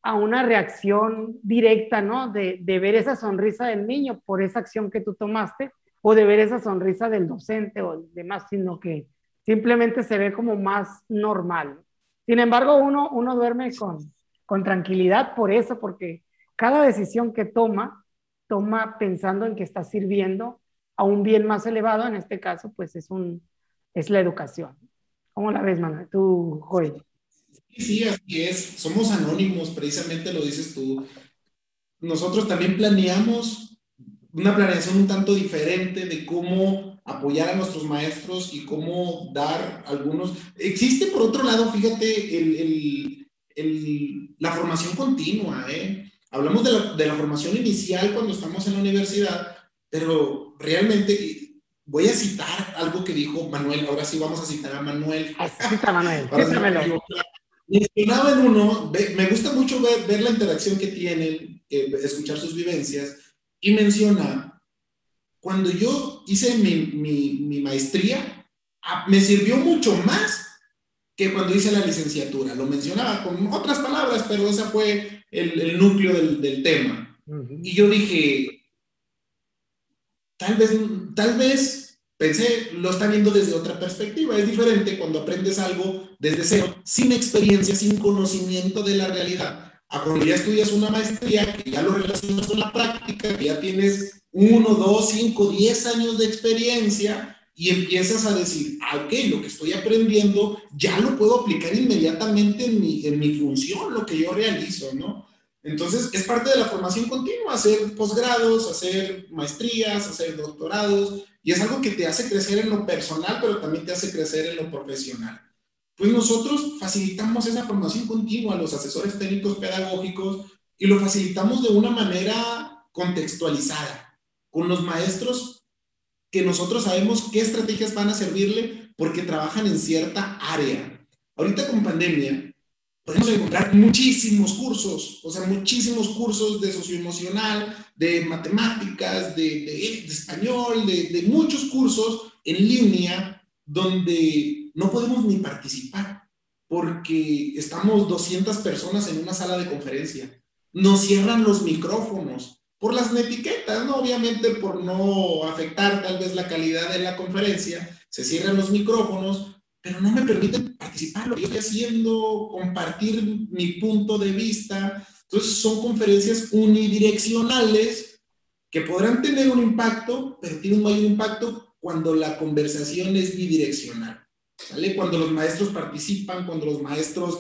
a una reacción directa, ¿no? De ver esa sonrisa del niño por esa acción que tú tomaste o de ver esa sonrisa del docente o demás, sino que simplemente se ve como más normal. Sin embargo, uno, uno duerme con, con tranquilidad por eso, porque cada decisión que toma, toma pensando en que está sirviendo a un bien más elevado, en este caso, pues es, un, es la educación. ¿Cómo la ves, Manuel? Tú. Sí, sí, así es. Somos anónimos, precisamente lo dices tú. Nosotros también planeamos una planeación un tanto diferente de cómo apoyar a nuestros maestros y cómo dar algunos... Existe por otro lado, fíjate, el, el, la formación continua. ¿eh? Hablamos de la, de la, formación inicial cuando estamos en la universidad, pero realmente voy a citar algo que dijo Manuel. Ahora sí vamos a citar a Manuel. Cita Manuel, Mencionaba en uno, me gusta mucho ver, ver la interacción que tienen, eh, escuchar sus vivencias y menciona, cuando yo hice mi, mi, maestría, me sirvió mucho más que cuando hice la licenciatura. Lo mencionaba con otras palabras, pero ese fue el, el núcleo del, del tema. Y yo dije, tal vez, tal vez pensé, lo está viendo desde otra perspectiva. Es diferente cuando aprendes algo desde cero, sin experiencia, sin conocimiento de la realidad, cuando ya estudias una maestría, que ya lo relacionas con la práctica, que ya tienes uno, dos, cinco, diez años de experiencia y empiezas a decir, ah, ok, lo que estoy aprendiendo ya lo puedo aplicar inmediatamente en mi función, lo que yo realizo, ¿no? Entonces, es parte de la formación continua, hacer posgrados, hacer maestrías, hacer doctorados, y es algo que te hace crecer en lo personal, pero también te hace crecer en lo profesional. Pues nosotros facilitamos esa formación continua a los asesores técnicos pedagógicos y lo facilitamos de una manera contextualizada, con los maestros que nosotros sabemos qué estrategias van a servirle porque trabajan en cierta área. Ahorita con pandemia, podemos encontrar muchísimos cursos, o sea, muchísimos cursos de socioemocional, de matemáticas, de, español, de, muchos cursos en línea donde no podemos ni participar porque estamos 200 personas en una sala de conferencia. Nos cierran los micrófonos por las etiquetas, ¿no? Obviamente por no afectar tal vez la calidad de la conferencia, se cierran los micrófonos, pero no me permiten participar lo que estoy haciendo, compartir mi punto de vista. Entonces son conferencias unidireccionales que podrán tener un impacto, pero tienen un mayor impacto cuando la conversación es bidireccional. ¿Sale? Cuando los maestros participan, cuando los maestros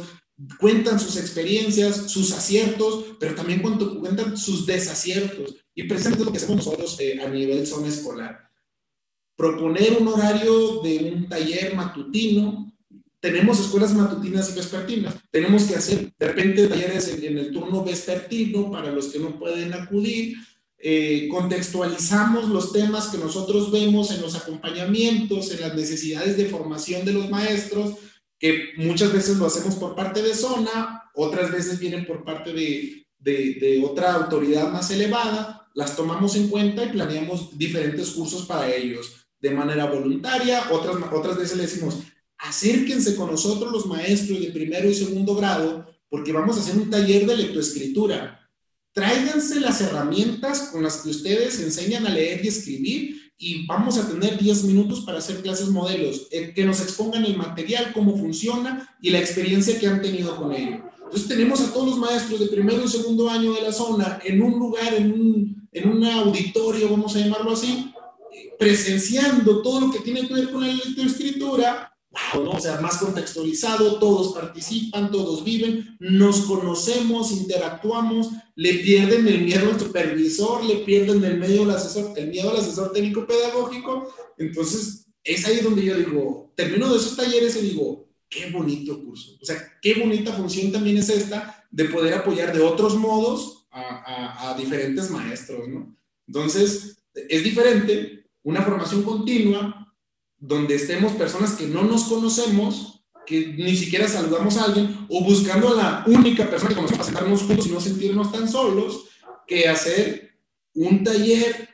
cuentan sus experiencias, sus aciertos, pero también cuando cuentan sus desaciertos. Y precisamente lo que hacemos nosotros eh, a nivel zona escolar proponer un horario de un taller matutino. Tenemos escuelas matutinas y vespertinas. Tenemos que hacer de repente talleres en, el turno vespertino para los que no pueden acudir. Eh, contextualizamos los temas que nosotros vemos en los acompañamientos, en las necesidades de formación de los maestros, que muchas veces lo hacemos por parte de zona, otras veces vienen por parte de, otra autoridad más elevada, las tomamos en cuenta y planeamos diferentes cursos para ellos de manera voluntaria, otras, otras veces le decimos, acérquense con nosotros los maestros de primero y segundo grado, porque vamos a hacer un taller de lectoescritura. Tráiganse las herramientas con las que ustedes enseñan a leer y escribir y vamos a tener 10 minutos para hacer clases modelos, eh, que nos expongan el material, cómo funciona y la experiencia que han tenido con ello. Entonces tenemos a todos los maestros de primero y segundo año de la zona en un lugar, en un, en un auditorio, vamos a llamarlo así, presenciando todo lo que tiene que ver con la lectoescritura, wow, ¿no? o sea, más contextualizado, todos participan, todos viven, nos conocemos, interactuamos, le pierden el miedo al supervisor, le pierden el, medio asesor, el miedo al asesor técnico pedagógico, entonces es ahí donde yo digo, termino de esos talleres y digo, qué bonito curso, o sea, qué bonita función también es esta de poder apoyar de otros modos a, a, a diferentes maestros, ¿no? Entonces, es diferente, una formación continua donde estemos personas que no nos conocemos, que ni siquiera saludamos a alguien, o buscando a la única persona que conocemos para sentarnos juntos y no sentirnos tan solos, que hacer un taller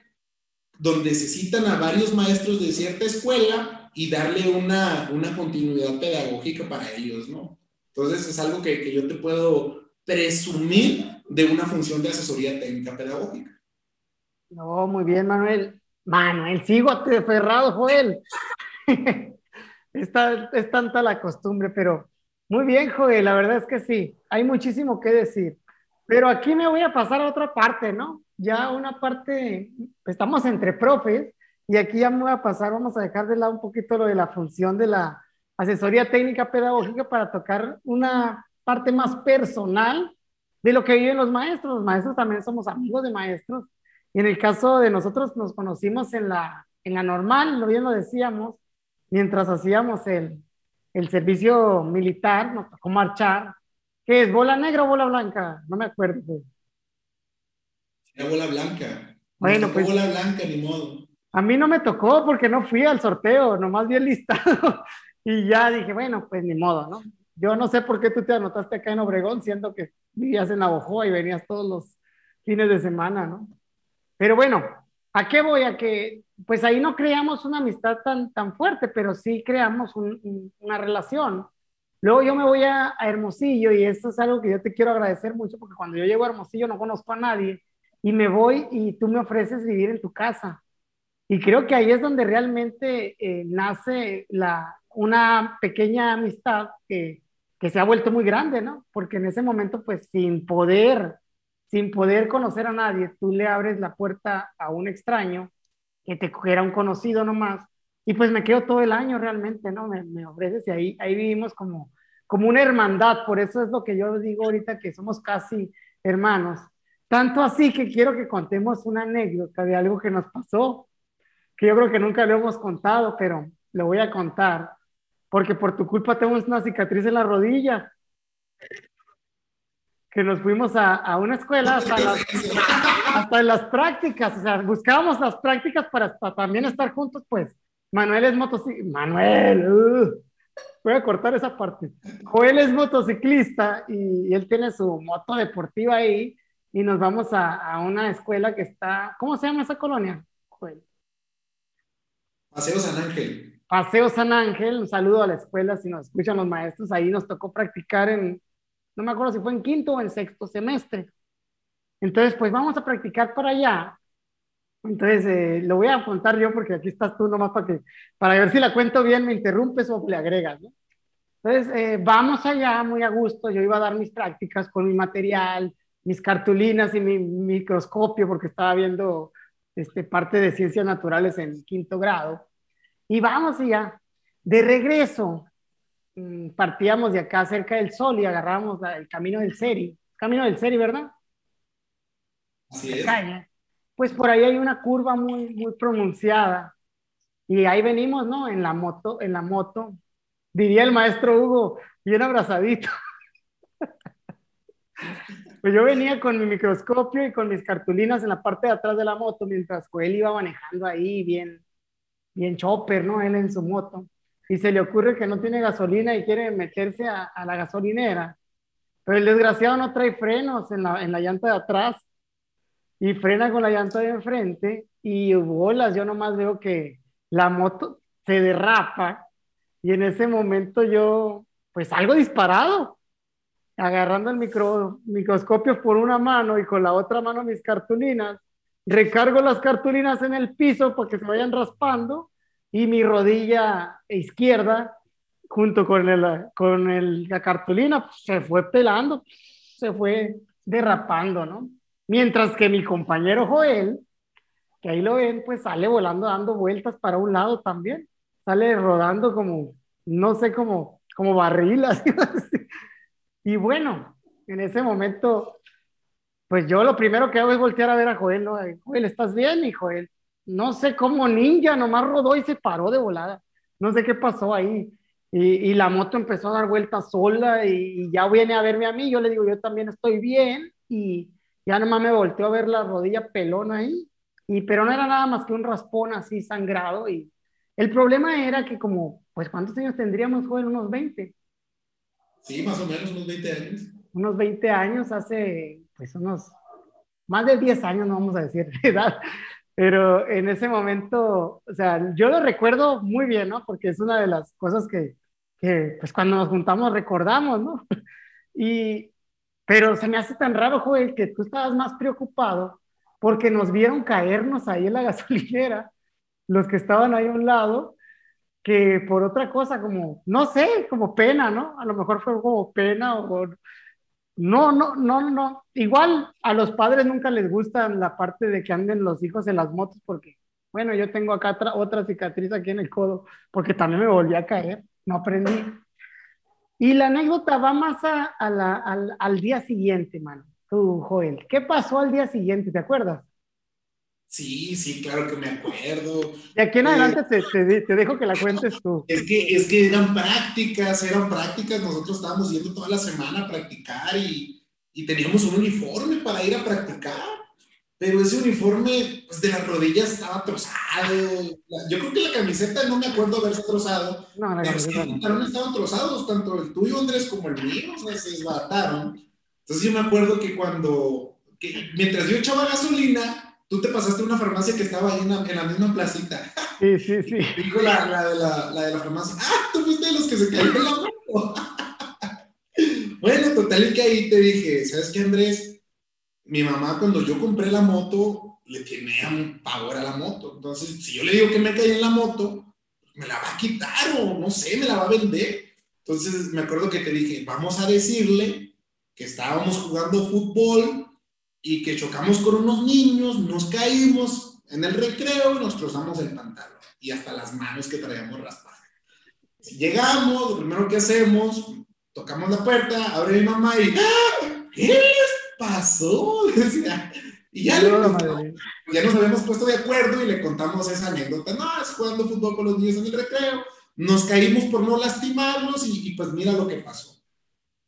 donde se citan a varios maestros de cierta escuela y darle una, una continuidad pedagógica para ellos, ¿no? Entonces es algo que, que yo te puedo presumir de una función de asesoría técnica pedagógica. No, muy bien, Manuel. Manuel, sigo aferrado, Joel. es, es tanta la costumbre, pero muy bien, Joel, la verdad es que sí, hay muchísimo que decir. Pero aquí me voy a pasar a otra parte, ¿no? Ya una parte, estamos entre profes y aquí ya me voy a pasar, vamos a dejar de lado un poquito lo de la función de la asesoría técnica pedagógica para tocar una parte más personal de lo que viven los maestros. Los maestros también somos amigos de maestros y en el caso de nosotros nos conocimos en la, en la normal, lo bien lo decíamos, mientras hacíamos el, el servicio militar, nos tocó marchar. ¿Qué es? ¿Bola negra o bola blanca? No me acuerdo. Era bola blanca. Bueno, pues. Bola blanca, ni modo. A mí no me tocó porque no fui al sorteo, nomás vi el listado y ya dije, bueno, pues ni modo, ¿no? Yo no sé por qué tú te anotaste acá en Obregón, siendo que vivías en Navojoa y venías todos los fines de semana, ¿no? Pero bueno, ¿a qué voy? A que pues ahí no creamos una amistad tan, tan fuerte, pero sí creamos una relación. Luego yo me voy a, Hermosillo y esto es algo que yo te quiero agradecer mucho porque cuando yo llego a Hermosillo no conozco a nadie y me voy y tú me ofreces vivir en tu casa. Y creo que ahí es donde realmente eh, nace la, una pequeña amistad que, que se ha vuelto muy grande, ¿no? Porque en ese momento, pues sin poder, sin poder conocer a nadie, tú le abres la puerta a un extraño que te era un conocido nomás, y pues me quedo todo el año realmente, ¿no? Me, me ofreces y ahí, ahí vivimos como, como una hermandad, por eso es lo que yo digo ahorita que somos casi hermanos. Tanto así que quiero que contemos una anécdota de algo que nos pasó, que yo creo que nunca lo hemos contado, pero lo voy a contar porque por tu culpa tengo una cicatriz en la rodilla. Que nos fuimos a, a una escuela hasta las, hasta las prácticas, o sea, buscábamos las prácticas para, también estar juntos, pues. Manuel es motociclista, Manuel, uh, voy a cortar esa parte. Joel es motociclista y, él tiene su moto deportiva ahí y nos vamos a, a, una escuela que está, ¿cómo se llama esa colonia, Joel? Paseo San Ángel. Paseo San Ángel, un saludo a la escuela si nos escuchan los maestros, ahí nos tocó practicar en, no me acuerdo si fue en quinto o en sexto semestre. Entonces, pues vamos a practicar para allá. Entonces, eh, lo voy a contar yo porque aquí estás tú nomás para que, para ver si la cuento bien, me interrumpes o le agregas. Entonces, eh, vamos allá muy a gusto, yo iba a dar mis prácticas con mi material, mis cartulinas y mi microscopio porque estaba viendo este, parte de ciencias naturales en quinto grado. Y vamos ya. De regreso, partíamos de acá cerca del sol y agarramos el camino del Seri. Camino del Seri, ¿verdad? Así es. Pues por ahí hay una curva muy, muy pronunciada. Y ahí venimos, ¿no? En la moto, en la moto. Diría el maestro Hugo, bien abrazadito. pues yo venía con mi microscopio y con mis cartulinas en la parte de atrás de la moto mientras él iba manejando ahí bien, bien chopper, ¿no? Él en su moto. Y se le ocurre que no tiene gasolina y quiere meterse a, la gasolinera. Pero el desgraciado no trae frenos en la, en la llanta de atrás y frena con la llanta de enfrente y bolas, yo nomás veo que la moto se derrapa y en ese momento yo pues salgo disparado, agarrando el micro, microscopio por una mano y con la otra mano mis cartulinas recargo las cartulinas en el piso para que se vayan raspando y mi rodilla izquierda junto con, el, con el, la cartulina se fue pelando, se fue derrapando, ¿no? Mientras que mi compañero Joel, que ahí lo ven, pues sale volando dando vueltas para un lado también, sale rodando como, no sé, como, como barril, Y bueno, en ese momento pues yo lo primero que hago es voltear a ver a Joel, ¿no? Joel, ¿estás bien, mi Joel? No sé cómo ninja, nomás rodó y se paró de volada. No sé qué pasó ahí. Y, la moto empezó a dar vueltas sola y, ya viene a verme a mí. Yo le digo, yo también estoy bien. Y ya nomás me volteó a ver la rodilla pelona ahí. Y, pero no era nada más que un raspón así sangrado. Y el problema era que como, pues, ¿cuántos años tendríamos, Joel? Unos 20. Sí, más o menos, unos 20 años. Unos 20 años hace pues unos más de 10 años, no vamos a decir edad, pero en ese momento, o sea, yo lo recuerdo muy bien, ¿no? Porque es una de las cosas que, que pues cuando nos juntamos recordamos, ¿no? Y, pero se me hace tan raro, Joel, que tú estabas más preocupado porque nos vieron caernos ahí en la gasolinera, los que estaban ahí a un lado, que por otra cosa, como, no sé, como pena, ¿no? A lo mejor fue como pena o, no, no, no, no. Igual a los padres nunca les gusta la parte de que anden los hijos en las motos porque, bueno, yo tengo acá otra cicatriz aquí en el codo porque también me volví a caer, no aprendí. Y la anécdota va más a, al, al, día siguiente, mano. Tú, Joel, ¿qué pasó al día siguiente? ¿Te acuerdas? Sí, sí, claro que me acuerdo. Y aquí en eh, adelante te, te, dejo que la cuentes tú. Es que, es que eran prácticas, eran prácticas. Nosotros estábamos yendo toda la semana a practicar y, y teníamos un uniforme para ir a practicar. Pero ese uniforme, pues de las rodillas estaba trozado. Yo creo que la camiseta no me acuerdo haberse trozado. No, la pero sí, los pantalones estaban trozados, tanto el tuyo, Andrés, como el mío. O sea, se desbarataron. Entonces yo me acuerdo que cuando, que mientras yo echaba gasolina, tú te pasaste a una farmacia que estaba ahí en la, misma placita. Sí, sí, sí. Dijo la, la, de la, la, de la farmacia, ah, tú fuiste de los que se cayeron la moto. bueno, total, y que ahí te dije, ¿sabes qué, Andrés? Mi mamá, cuando yo compré la moto, le tiene un pavor a la moto. Entonces, si yo le digo que me caí en la moto, me la va a quitar o no sé, me la va a vender. Entonces, me acuerdo que te dije, vamos a decirle que estábamos jugando fútbol y que chocamos con unos niños, nos caímos en el recreo y nos cruzamos el pantalón y hasta las manos que traíamos raspadas. Llegamos, lo primero que hacemos, tocamos la puerta, abre mi mamá y ¡Ah! ¿qué les pasó? y ya, ya nos habíamos puesto de acuerdo y le contamos esa anécdota. No, es jugando fútbol con los niños en el recreo, nos caímos por no lastimarlos y, pues mira lo que pasó.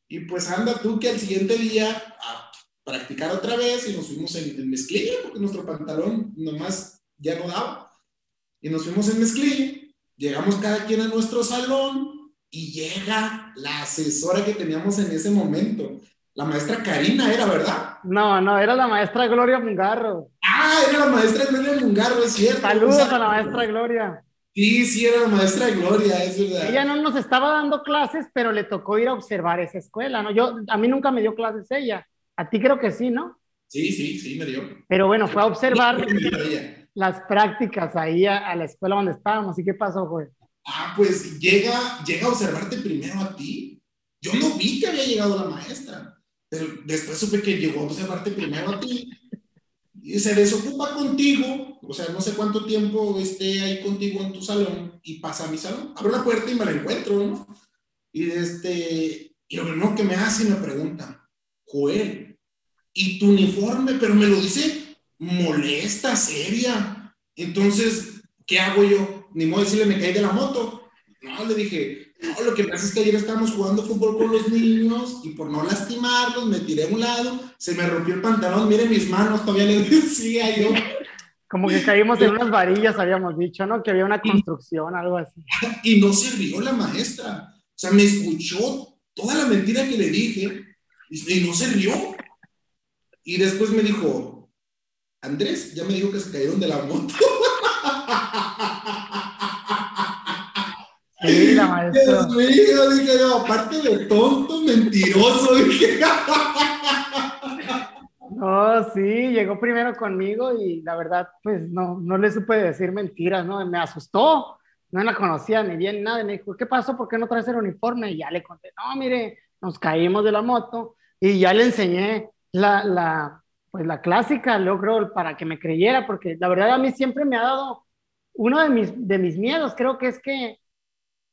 Y pues anda tú que al siguiente día a practicar otra vez y nos fuimos en, en mezclilla porque nuestro pantalón nomás ya no daba. Y nos fuimos en mezclilla, llegamos cada quien a nuestro salón y llega la asesora que teníamos en ese momento. La maestra Karina era, ¿verdad? No, no, era la maestra Gloria Mungarro. Ah, era la maestra Gloria Mungarro, es cierto. Saludos a la maestra Gloria. Sí, sí, era la maestra Gloria, es verdad. Ella no nos estaba dando clases, pero le tocó ir a observar esa escuela, ¿no? Yo, a mí nunca me dio clases ella. A ti creo que sí, ¿no? Sí, sí, sí, me dio. Pero bueno, fue a observar las prácticas ahí a, la escuela donde estábamos. ¿Y qué pasó, güey? Ah, pues llega, llega a observarte primero a ti. Yo no vi que había llegado la maestra, pero después supe que llegó a observarte primero a ti. Y se desocupa contigo, o sea, no sé cuánto tiempo esté ahí contigo en tu salón y pasa a mi salón. Abro la puerta y me la encuentro, ¿no? Y, este, y lo primero que me hace me pregunta, Joel, ¿y tu uniforme? Pero me lo dice molesta, seria. Entonces, ¿qué hago yo? Ni modo decirle, me caí de la moto. No, le dije, no, lo que pasa es que ayer estábamos jugando fútbol con los niños y por no lastimarlos me tiré a un lado, se me rompió el pantalón, miren mis manos, todavía le decía yo. Como que caímos en unas varillas, habíamos dicho, ¿no? Que había una construcción, algo así. Y no se rió la maestra. O sea, me escuchó toda la mentira que le dije y no se rió. Y después me dijo, Andrés ya me dijo que se cayeron de la moto. Sí, la maestra. Dios mío, dije yo, aparte de tonto, mentiroso, dije. No, sí, llegó primero conmigo y la verdad, pues no, no le supe decir mentiras, ¿no? Me asustó, no la conocía ni bien nada, y me dijo, ¿qué pasó? ¿Por qué no traes el uniforme? Y ya le conté, no, mire, nos caímos de la moto y ya le enseñé la, la, pues la clásica logro para que me creyera, porque la verdad a mí siempre me ha dado uno de mis, de mis miedos, creo que es que,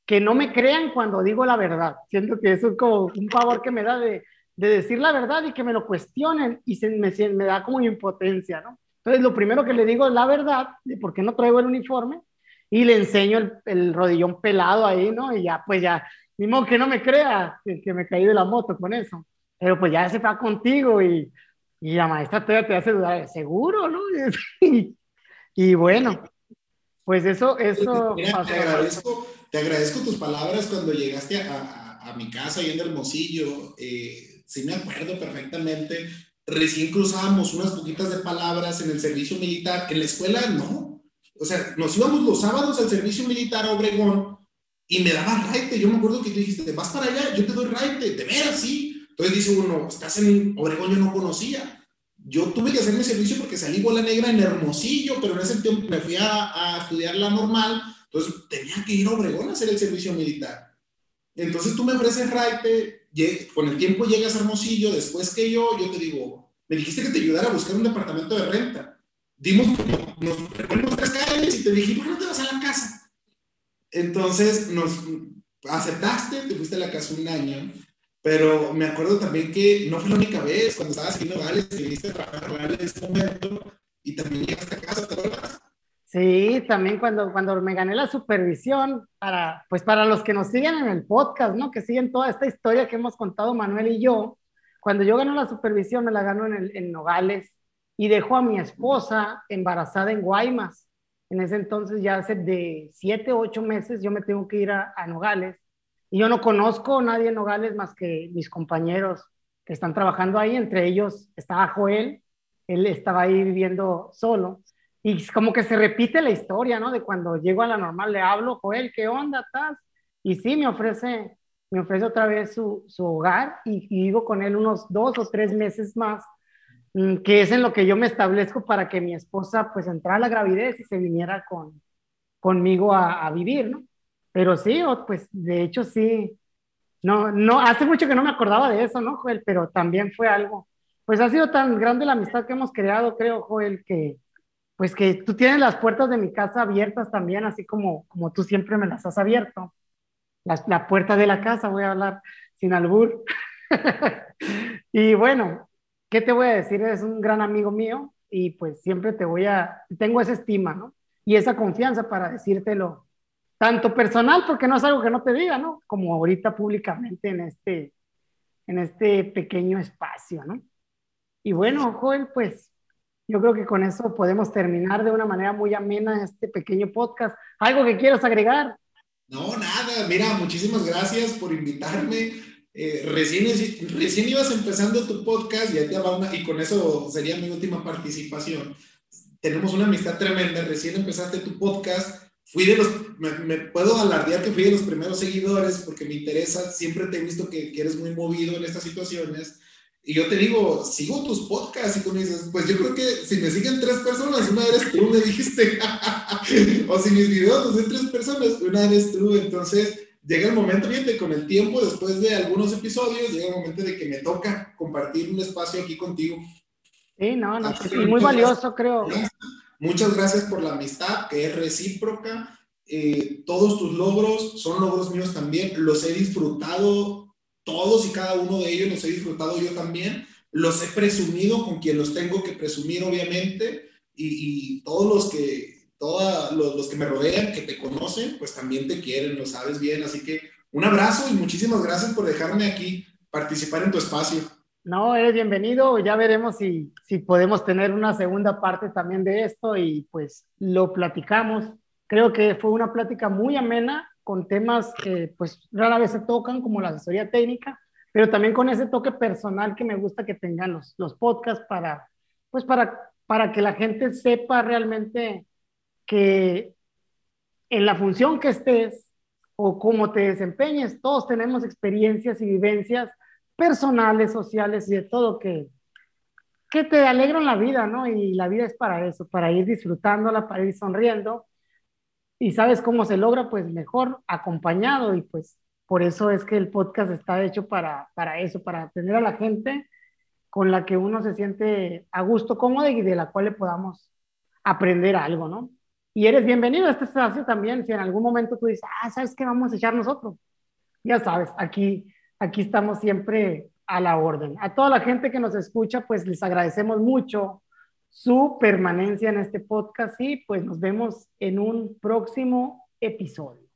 que no me crean cuando digo la verdad. Siento que eso es como un favor que me da de, de decir la verdad y que me lo cuestionen y se, me, me da como impotencia, ¿no? Entonces lo primero que le digo es la verdad, de por qué no traigo el uniforme, y le enseño el, el rodillón pelado ahí, ¿no? Y ya, pues ya, ni modo que no me crea que, que me caí de la moto con eso. Pero pues ya se va contigo y y la maestra todavía te hace dudar, seguro, ¿no? y bueno, pues eso, eso te, agradezco, te agradezco tus palabras cuando llegaste a, a, mi casa ahí en Hermosillo. Eh, sí me acuerdo perfectamente. Recién cruzábamos unas poquitas de palabras en el servicio militar. En la escuela no. O sea, nos íbamos los sábados al servicio militar a Obregón y me daba raite. Yo me acuerdo que tú dijiste, vas para allá, yo te doy raite. De veras, sí. Entonces dice uno, estás en Obregón, yo no conocía. Yo tuve que hacer mi servicio porque salí bola negra en Hermosillo, pero en ese tiempo me fui a, estudiar la normal, entonces tenía que ir a Obregón a hacer el servicio militar. Entonces tú me ofreces raite, con el tiempo llegas a Hermosillo, después que yo, yo te digo, me dijiste que te ayudara a buscar un departamento de renta. Dimos nos recorrimos tres calles y te dije, ¿por qué no te vas a la casa? Entonces nos aceptaste, te fuiste a la casa un año pero me acuerdo también que no fue la única vez cuando estabas aquí en Nogales, que viniste a trabajar en este momento y también llegaste a casa, ¿te acuerdas? Sí, también cuando, cuando me gané la supervisión, para, pues para los que nos siguen en el podcast, ¿no? Que siguen toda esta historia que hemos contado Manuel y yo, cuando yo gano la supervisión me la gano en, el, en Nogales y dejo a mi esposa embarazada en Guaymas. En ese entonces, ya hace de siete ocho meses, yo me tengo que ir a, a Nogales y yo no conozco a nadie en Nogales más que mis compañeros que están trabajando ahí. Entre ellos estaba Joel, él estaba ahí viviendo solo. Y como que se repite la historia, ¿no? De cuando llego a la normal, le hablo, Joel, ¿qué onda estás? Y sí, me ofrece, me ofrece otra vez su, su hogar y, vivo con él unos dos o tres meses más. mm, que es en lo que yo me establezco para que mi esposa pues entrara a la gravidez y se viniera con, conmigo a, a vivir, ¿no? Pero sí, pues de hecho sí, no, no, hace mucho que no me acordaba de eso, ¿no, Joel? Pero también fue algo, pues ha sido tan grande la amistad que hemos creado, creo, Joel, que pues que tú tienes las puertas de mi casa abiertas también, así como, como tú siempre me las has abierto. La, la puerta de la casa, voy a hablar sin albur. y bueno, ¿qué te voy a decir? Eres un gran amigo mío y pues siempre te voy a, tengo esa estima, ¿no? Y esa confianza para decírtelo, tanto personal, porque no es algo que no te diga, ¿no? Como ahorita públicamente en este, en este pequeño espacio, ¿no? Y bueno, Joel, pues yo creo que con eso podemos terminar de una manera muy amena este pequeño podcast. ¿Algo que quieras agregar? No, nada, mira, muchísimas gracias por invitarme. Eh, recién, recién ibas empezando tu podcast y, y con eso sería mi última participación. Tenemos una amistad tremenda, recién empezaste tu podcast, fui de los, me, puedo alardear que fui de los primeros seguidores porque me interesa, siempre te he visto que, que eres muy movido en estas situaciones y yo te digo, sigo tus podcasts y tú me dices, pues yo creo que si me siguen tres personas, una eres tú, me dijiste. o si mis videos los ven tres personas, una eres tú. Entonces llega el momento, fíjate, con el tiempo, después de algunos episodios, llega el momento de que me toca compartir un espacio aquí contigo. Sí, no, no, pues, muy valioso, creo. Muchas gracias por la amistad, que es recíproca. Eh, todos tus logros son logros míos también. Los he disfrutado todos y cada uno de ellos los he disfrutado yo también, los he presumido con quien los tengo que presumir, obviamente, y, todos los que, todos los, que me rodean, que te conocen, pues también te quieren, lo sabes bien, así que un abrazo y muchísimas gracias por dejarme aquí participar en tu espacio. No, eres bienvenido, ya veremos si, si podemos tener una segunda parte también de esto y pues lo platicamos. Creo que fue una plática muy amena, con temas que pues rara vez se tocan, como la asesoría técnica, pero también con ese toque personal que me gusta que tengan los, los podcasts para, pues para, para que la gente sepa realmente que en la función que estés o cómo te desempeñes, todos tenemos experiencias y vivencias personales, sociales y de todo que, que te alegran la vida, ¿no? Y la vida es para eso, para ir disfrutándola, para ir sonriendo y sabes cómo se logra, pues mejor acompañado y pues por eso es que el podcast está hecho para, para eso, para tener a la gente con la que uno se siente a gusto, cómodo y de la cual le podamos aprender algo, ¿no? Y eres bienvenido a este espacio también, si en algún momento tú dices, ah, ¿sabes qué? Vamos a echar nosotros. Ya sabes, aquí, aquí estamos siempre a la orden. A toda la gente que nos escucha, pues les agradecemos mucho su permanencia en este podcast y pues nos vemos en un próximo episodio.